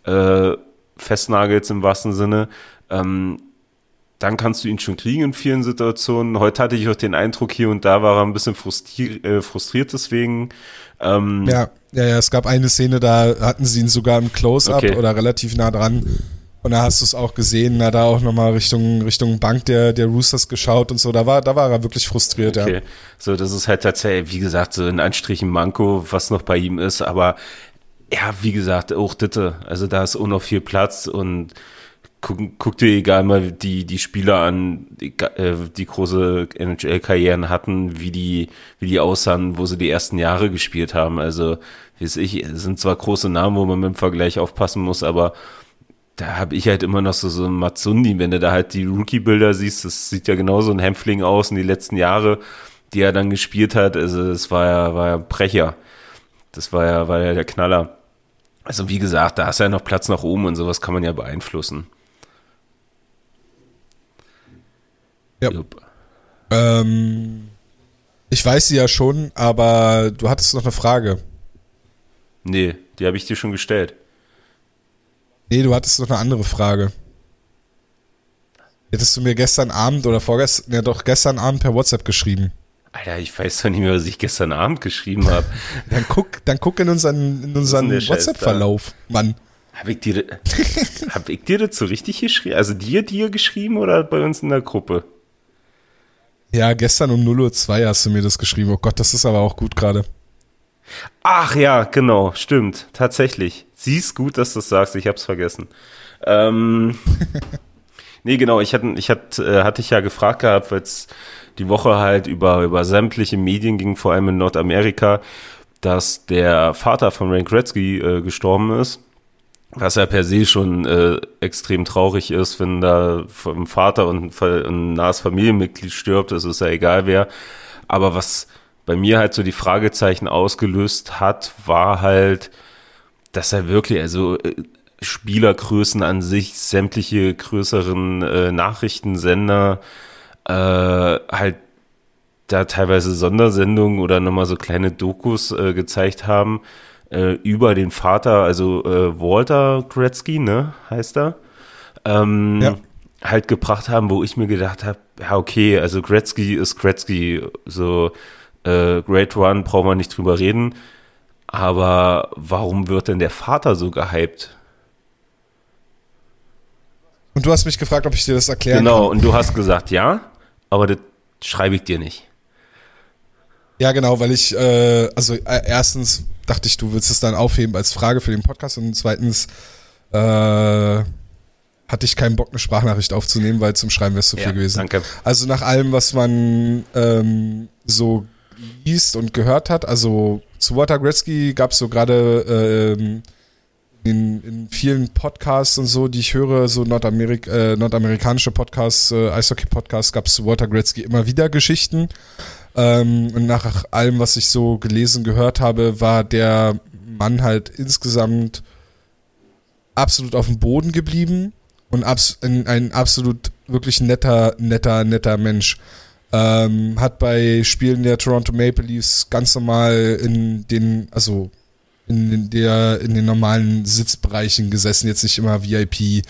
äh, festnagelst im wahrsten Sinne. Ähm, dann kannst du ihn schon kriegen in vielen Situationen. Heute hatte ich auch den Eindruck, hier und da war er ein bisschen frustriert, äh, frustriert deswegen. Ähm, ja, ja, ja, es gab eine Szene, da hatten sie ihn sogar im Close-Up okay. oder relativ nah dran. Und da hast du es auch gesehen, da auch nochmal Richtung, Richtung Bank der, der Roosters geschaut und so. Da war, da war er wirklich frustriert, okay. ja. So, das ist halt tatsächlich, wie gesagt, so in Anstrichen Manko, was noch bei ihm ist. Aber ja, wie gesagt, auch Ditte. Also da ist auch noch viel Platz und guck, guck dir egal mal die, die Spieler an, die, äh, die große NHL-Karrieren hatten, wie die, wie die aussahen, wo sie die ersten Jahre gespielt haben. Also, wie weiß ich, es sind zwar große Namen, wo man mit dem Vergleich aufpassen muss, aber da habe ich halt immer noch so, so ein Matsundi, wenn du da halt die Rookie-Bilder siehst, das sieht ja genauso ein Hämpfling aus in die letzten Jahre, die er dann gespielt hat. Also, es war ja, war ja Brecher. Das war ja, war ja der Knaller. Also, wie gesagt, da ist ja noch Platz nach oben und sowas kann man ja beeinflussen. Ja. Ähm, ich weiß sie ja schon, aber du hattest noch eine Frage. Nee, die habe ich dir schon gestellt. Nee, du hattest noch eine andere Frage. Hättest du mir gestern Abend oder vorgestern, ja doch gestern Abend per WhatsApp geschrieben. Alter, ich weiß doch nicht mehr, was ich gestern Abend geschrieben habe. dann guck, dann guck in unseren, in unseren WhatsApp-Verlauf, Mann. Habe ich, dir, hab ich dir das so richtig geschrieben? Also dir, dir geschrieben oder bei uns in der Gruppe? Ja, gestern um 0.02 Uhr hast du mir das geschrieben. Oh Gott, das ist aber auch gut gerade. Ach ja, genau, stimmt, tatsächlich. Siehst gut, dass du das sagst, ich hab's vergessen. Ähm, nee, genau, ich hatte, ich hatte, äh, hatte ich ja gefragt gehabt, weil es die Woche halt über, über sämtliche Medien ging, vor allem in Nordamerika, dass der Vater von Ray Gretzky äh, gestorben ist. Was ja per se schon äh, extrem traurig ist, wenn da vom Vater und ein nahes Familienmitglied stirbt, das ist ja egal wer. Aber was bei mir halt so die Fragezeichen ausgelöst hat, war halt, dass er wirklich, also äh, Spielergrößen an sich, sämtliche größeren äh, Nachrichtensender, äh, halt da teilweise Sondersendungen oder nochmal so kleine Dokus äh, gezeigt haben, äh, über den Vater, also äh, Walter Gretzky, ne, heißt er, ähm, ja. halt gebracht haben, wo ich mir gedacht habe, ja, okay, also Gretzky ist Gretzky, so äh, Great One brauchen wir nicht drüber reden, aber warum wird denn der Vater so gehypt? Und du hast mich gefragt, ob ich dir das erklären genau, kann. Genau, und du hast gesagt, ja, aber das schreibe ich dir nicht. Ja, genau, weil ich, äh, also äh, erstens dachte ich, du willst es dann aufheben als Frage für den Podcast und zweitens äh, hatte ich keinen Bock, eine Sprachnachricht aufzunehmen, weil zum Schreiben wäre es zu viel ja, gewesen. Danke. Also nach allem, was man ähm, so liest und gehört hat, also zu Walter Gretzky gab es so gerade ähm, in, in, vielen Podcasts und so, die ich höre, so Nordamerik äh, nordamerikanische Podcasts, äh, Eishockey-Podcasts, gab es zu Walter Gretzky immer wieder Geschichten. Ähm, und nach allem, was ich so gelesen, gehört habe, war der Mann halt insgesamt absolut auf dem Boden geblieben und abs ein, ein absolut wirklich netter, netter, netter Mensch. Ähm, hat bei Spielen der Toronto Maple Leafs ganz normal in den, also in der, in den normalen Sitzbereichen gesessen, jetzt nicht immer VIP.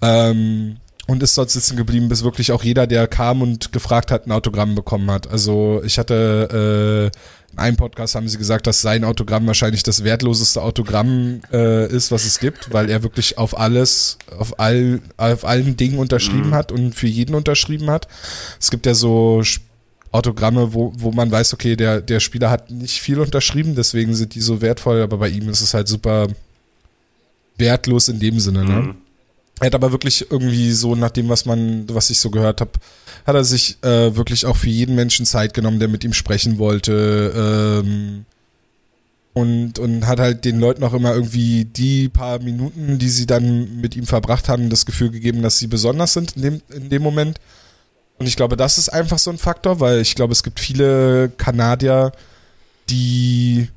Ähm, und ist dort sitzen geblieben, bis wirklich auch jeder, der kam und gefragt hat, ein Autogramm bekommen hat. Also ich hatte äh, in einem Podcast haben sie gesagt, dass sein Autogramm wahrscheinlich das wertloseste Autogramm äh, ist, was es gibt, weil er wirklich auf alles, auf all, auf allen Dingen unterschrieben mhm. hat und für jeden unterschrieben hat. Es gibt ja so Autogramme, wo, wo man weiß, okay, der, der Spieler hat nicht viel unterschrieben, deswegen sind die so wertvoll, aber bei ihm ist es halt super wertlos in dem Sinne, ne? Mhm. Er hat aber wirklich irgendwie so, nach dem, was man, was ich so gehört habe, hat er sich äh, wirklich auch für jeden Menschen Zeit genommen, der mit ihm sprechen wollte. Ähm, und, und hat halt den Leuten auch immer irgendwie die paar Minuten, die sie dann mit ihm verbracht haben, das Gefühl gegeben, dass sie besonders sind in dem, in dem Moment. Und ich glaube, das ist einfach so ein Faktor, weil ich glaube, es gibt viele Kanadier, die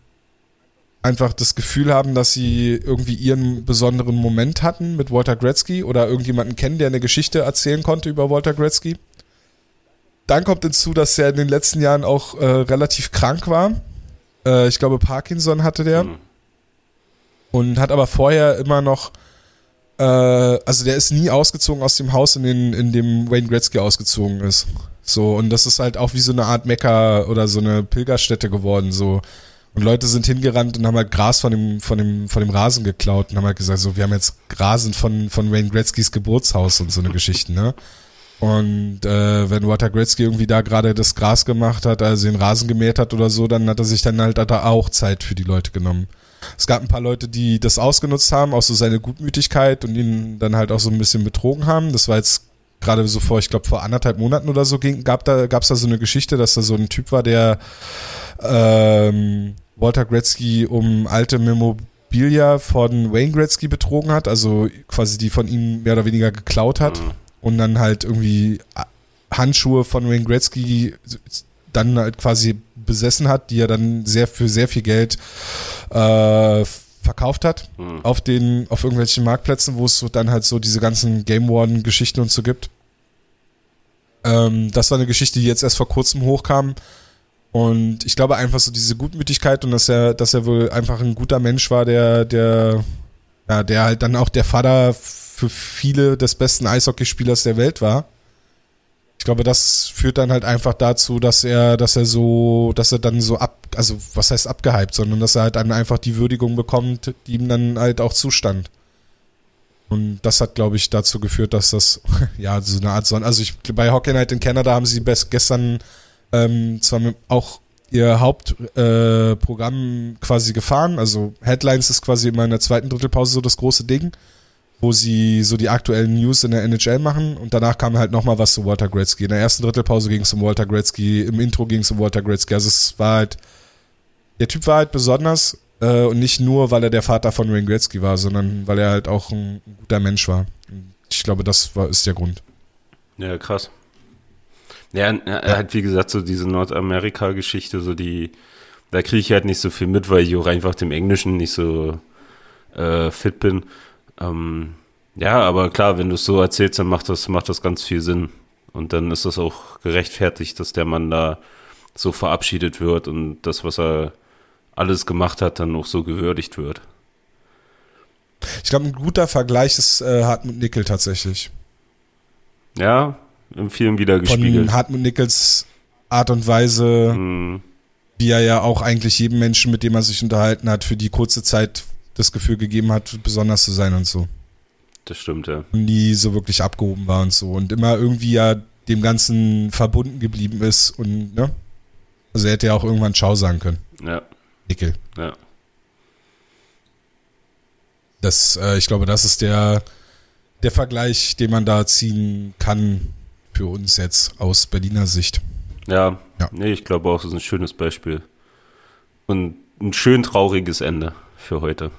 einfach das Gefühl haben, dass sie irgendwie ihren besonderen Moment hatten mit Walter Gretzky oder irgendjemanden kennen, der eine Geschichte erzählen konnte über Walter Gretzky. Dann kommt hinzu, dass er in den letzten Jahren auch äh, relativ krank war. Äh, ich glaube, Parkinson hatte der. Mhm. Und hat aber vorher immer noch, äh, also der ist nie ausgezogen aus dem Haus, in, den, in dem Wayne Gretzky ausgezogen ist. So, und das ist halt auch wie so eine Art Mekka oder so eine Pilgerstätte geworden. So, und Leute sind hingerannt und haben halt Gras von dem, von dem, von dem Rasen geklaut und haben halt gesagt, so, wir haben jetzt Rasen von, von Wayne Gretzkys Geburtshaus und so eine Geschichte, ne? Und äh, wenn Walter Gretzky irgendwie da gerade das Gras gemacht hat, also den Rasen gemäht hat oder so, dann hat er sich dann halt da auch Zeit für die Leute genommen. Es gab ein paar Leute, die das ausgenutzt haben, auch so seine Gutmütigkeit und ihn dann halt auch so ein bisschen betrogen haben. Das war jetzt gerade so vor, ich glaube vor anderthalb Monaten oder so ging, gab da gab's da so eine Geschichte, dass da so ein Typ war, der ähm, Walter Gretzky um alte Memorabilia von Wayne Gretzky betrogen hat, also quasi die von ihm mehr oder weniger geklaut hat mhm. und dann halt irgendwie Handschuhe von Wayne Gretzky dann halt quasi besessen hat, die er dann sehr für sehr viel Geld äh, verkauft hat mhm. auf den auf irgendwelchen Marktplätzen, wo es so dann halt so diese ganzen Game One Geschichten und so gibt. Ähm, das war eine Geschichte, die jetzt erst vor kurzem hochkam und ich glaube einfach so diese Gutmütigkeit und dass er, dass er wohl einfach ein guter Mensch war, der, der, ja, der halt dann auch der Vater für viele des besten Eishockeyspielers der Welt war. Ich glaube, das führt dann halt einfach dazu, dass er, dass er so, dass er dann so ab, also was heißt abgehypt, sondern dass er halt dann einfach die Würdigung bekommt, die ihm dann halt auch zustand. Und das hat, glaube ich, dazu geführt, dass das, ja, so eine Art Sonne, also ich, bei Hockey Night in Canada haben sie best, gestern ähm, zwar auch ihr Hauptprogramm äh, quasi gefahren. Also Headlines ist quasi immer in der zweiten Drittelpause so das große Ding, wo sie so die aktuellen News in der NHL machen und danach kam halt nochmal was zu Walter Gretzky. In der ersten Drittelpause ging es um Walter Gretzky, im Intro ging es um Walter Gretzky. Also es war halt, der Typ war halt besonders äh, und nicht nur, weil er der Vater von Wayne Gretzky war, sondern weil er halt auch ein, guter Mensch war. Ich glaube, das war, ist der Grund. Ja, krass. Ja, er hat wie gesagt so diese Nordamerika-Geschichte, so die, da kriege ich halt nicht so viel mit, weil ich auch einfach dem Englischen nicht so äh, fit bin. Ähm, ja, aber klar, wenn du es so erzählst, dann macht das, macht das ganz viel Sinn. Und dann ist das auch gerechtfertigt, dass der Mann da so verabschiedet wird und das, was er alles gemacht hat, dann auch so gewürdigt wird. Ich glaube, ein guter Vergleich ist äh, Hartmut Nickel tatsächlich. Ja, im Film wieder gespiegelt. Von Hartmut Nickels Art und Weise, mhm. wie er ja auch eigentlich jedem Menschen, mit dem er sich unterhalten hat, für die kurze Zeit das Gefühl gegeben hat, besonders zu sein und so. Das stimmt, ja. Und nie so wirklich abgehoben war und so. Und immer irgendwie ja dem Ganzen verbunden geblieben ist und, ne? Also er hätte ja auch irgendwann Ciao sagen können. Ja. Nickel. Ja. Das, äh, ich glaube, das ist der, der Vergleich, den man da ziehen kann für uns jetzt aus Berliner Sicht. Ja, ja. nee, ich glaube auch, das ist ein schönes Beispiel. Und ein schön trauriges Ende für heute.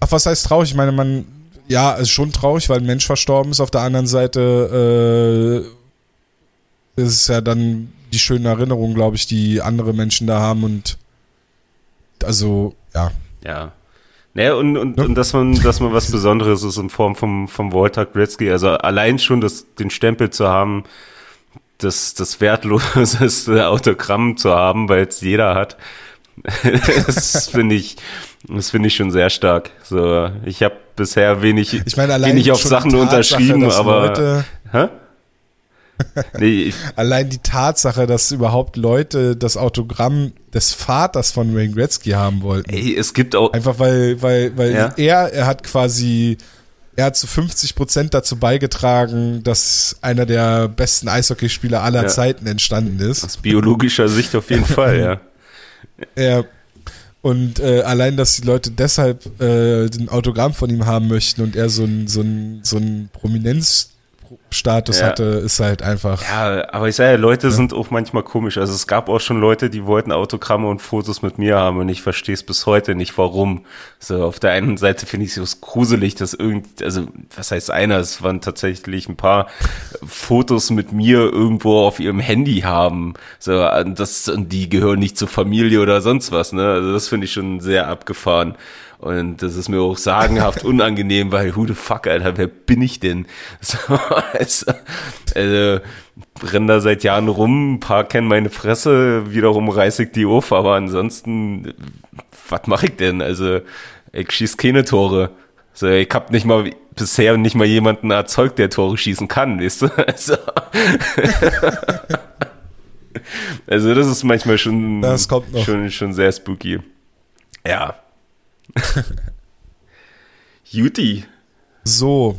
Ach, was heißt traurig? Ich meine, man, ja, ist schon traurig, weil ein Mensch verstorben ist. Auf der anderen Seite äh, ist es ja dann die schönen Erinnerungen, glaube ich, die andere Menschen da haben und also, ja. Ja, naja, und, und, ja. und dass man, dass man was Besonderes ist in Form vom, vom Walter Gretzky. Also allein schon das, den Stempel zu haben, das, das wertloseste Autogramm zu haben, weil es jeder hat. das finde ich, das finde ich schon sehr stark. So, ich habe bisher wenig, ich meine, wenig auf Sachen Tatsache, unterschrieben, aber. Leute, hä? nee, Allein die Tatsache, dass überhaupt Leute das Autogramm des Vaters von Wayne Gretzky haben wollten. Ey, es gibt auch. Einfach weil, weil, weil ja. er, er hat quasi, er hat zu 50 Prozent dazu beigetragen, dass einer der besten Eishockeyspieler aller ja. Zeiten entstanden ist. Aus biologischer Sicht auf jeden Fall, ja. Ja. Und äh, allein, dass die Leute deshalb äh, ein Autogramm von ihm haben möchten und er so ein, so ein, so ein Prominenz Status Ja. hatte, ist halt einfach. Ja, aber ich sage ja, Leute sind auch manchmal komisch. Also es gab auch schon Leute, die wollten Autogramme und Fotos mit mir haben und ich verstehe es bis heute nicht, warum. So, auf der einen Seite finde ich es gruselig, dass irgend, also was heißt einer, es waren tatsächlich ein paar Fotos mit mir irgendwo auf ihrem Handy haben. So, und das, und die gehören nicht zur Familie oder sonst was, ne? Also das finde ich schon sehr abgefahren. Und das ist mir auch sagenhaft unangenehm, weil who the fuck, Alter, wer bin ich denn? So, also, also renn da seit Jahren rum, ein paar kennen meine Fresse, wiederum reiß ich die auf, aber ansonsten, was mache ich denn? Also, ich schieß keine Tore. So, ich hab nicht mal bisher nicht mal jemanden erzeugt, der Tore schießen kann, weißt du? Also, also das ist manchmal schon, Das kommt noch. schon, schon sehr spooky. Ja. Juti. So.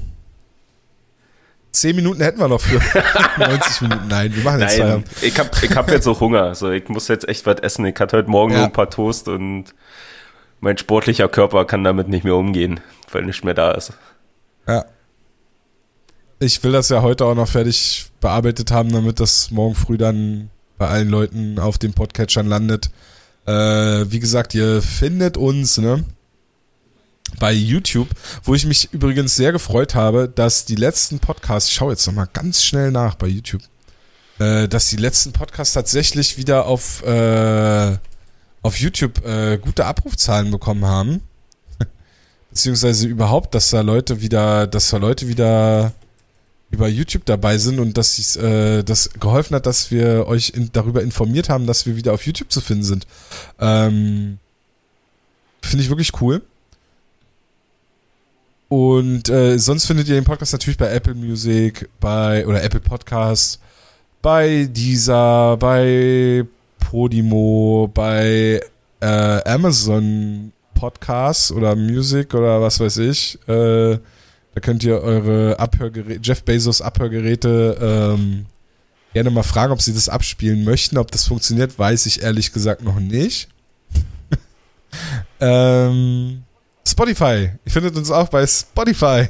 Zehn Minuten hätten wir noch für 90 Minuten. Nein, wir machen jetzt Nein, Feierabend. ich hab, ich hab jetzt auch Hunger. So, ich muss jetzt echt was essen. Ich hatte heute Morgen Ja. nur ein paar Toast und mein sportlicher Körper kann damit nicht mehr umgehen, weil nichts mehr da ist. Ja. Ich will das ja heute auch noch fertig bearbeitet haben, damit das morgen früh dann bei allen Leuten auf den Podcatchern landet. Äh, wie gesagt, ihr findet uns, ne? Bei YouTube, wo ich mich übrigens sehr gefreut habe, dass die letzten Podcasts, ich schaue jetzt nochmal ganz schnell nach bei YouTube, äh, dass die letzten Podcasts tatsächlich wieder auf, äh, auf YouTube äh, gute Abrufzahlen bekommen haben beziehungsweise überhaupt, dass da Leute wieder, dass da Leute wieder über YouTube dabei sind und dass dies, äh, das geholfen hat, dass wir euch in, darüber informiert haben, dass wir wieder auf YouTube zu finden sind. Ähm, Finde ich wirklich cool. Und äh, sonst findet ihr den Podcast natürlich bei Apple Music, bei oder Apple Podcasts, bei Deezer, bei Podimo, bei äh, Amazon Podcasts oder Music oder was weiß ich. Äh, da könnt ihr eure Abhörgeräte, Jeff Bezos Abhörgeräte ähm, gerne mal fragen, ob sie das abspielen möchten. Ob das funktioniert, weiß ich ehrlich gesagt noch nicht. ähm, Spotify. Ihr findet uns auch bei Spotify.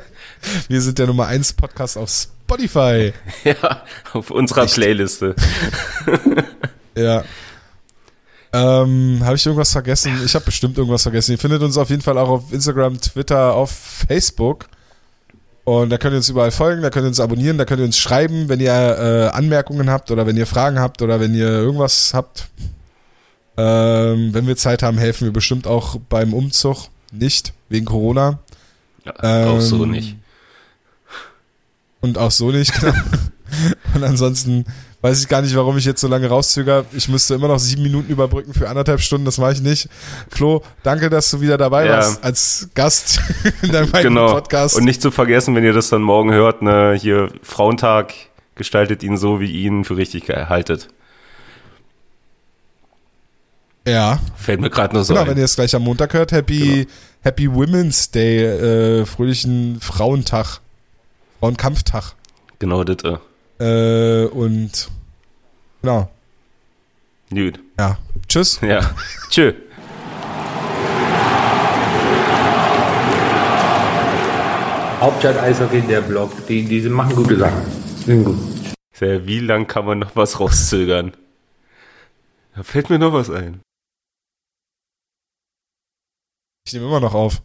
Wir sind der Nummer 1 Podcast auf Spotify. Ja, auf unserer Echt? Playliste. Ja. Ähm, habe ich irgendwas vergessen? Ich habe bestimmt irgendwas vergessen. Ihr findet uns auf jeden Fall auch auf Instagram, Twitter, auf Facebook. Und da könnt ihr uns überall folgen, da könnt ihr uns abonnieren, da könnt ihr uns schreiben, wenn ihr äh, Anmerkungen habt oder wenn ihr Fragen habt oder wenn ihr irgendwas habt. Ähm, wenn wir Zeit haben, helfen wir bestimmt auch beim Umzug. Nicht, wegen Corona. Ja, auch so Ähm, nicht. Und auch so nicht, genau. Und ansonsten weiß ich gar nicht, warum ich jetzt so lange rauszöger. Ich müsste immer noch sieben Minuten überbrücken für anderthalb Stunden, das mache ich nicht. Flo, danke, dass du wieder dabei Ja. warst als Gast in deinem Genau. Podcast. Und nicht zu vergessen, wenn ihr das dann morgen hört, ne, hier Frauentag gestaltet ihn so, wie ihn für richtig haltet. Ja, Fällt mir gerade nur so genau, ein. wenn ihr es gleich am Montag hört, Happy, Happy Women's Day, äh, fröhlichen Frauentag, Frauenkampftag. Genau das. Äh. Äh, und genau, Gut. ja. Tschüss. Ja. Tschö. Hauptstadt Eishockey, der Blog, die, die machen gute Sachen. Sind gut. Ja, wie lang kann man noch was rauszögern? Da fällt mir noch was ein. Ich nehme immer noch auf.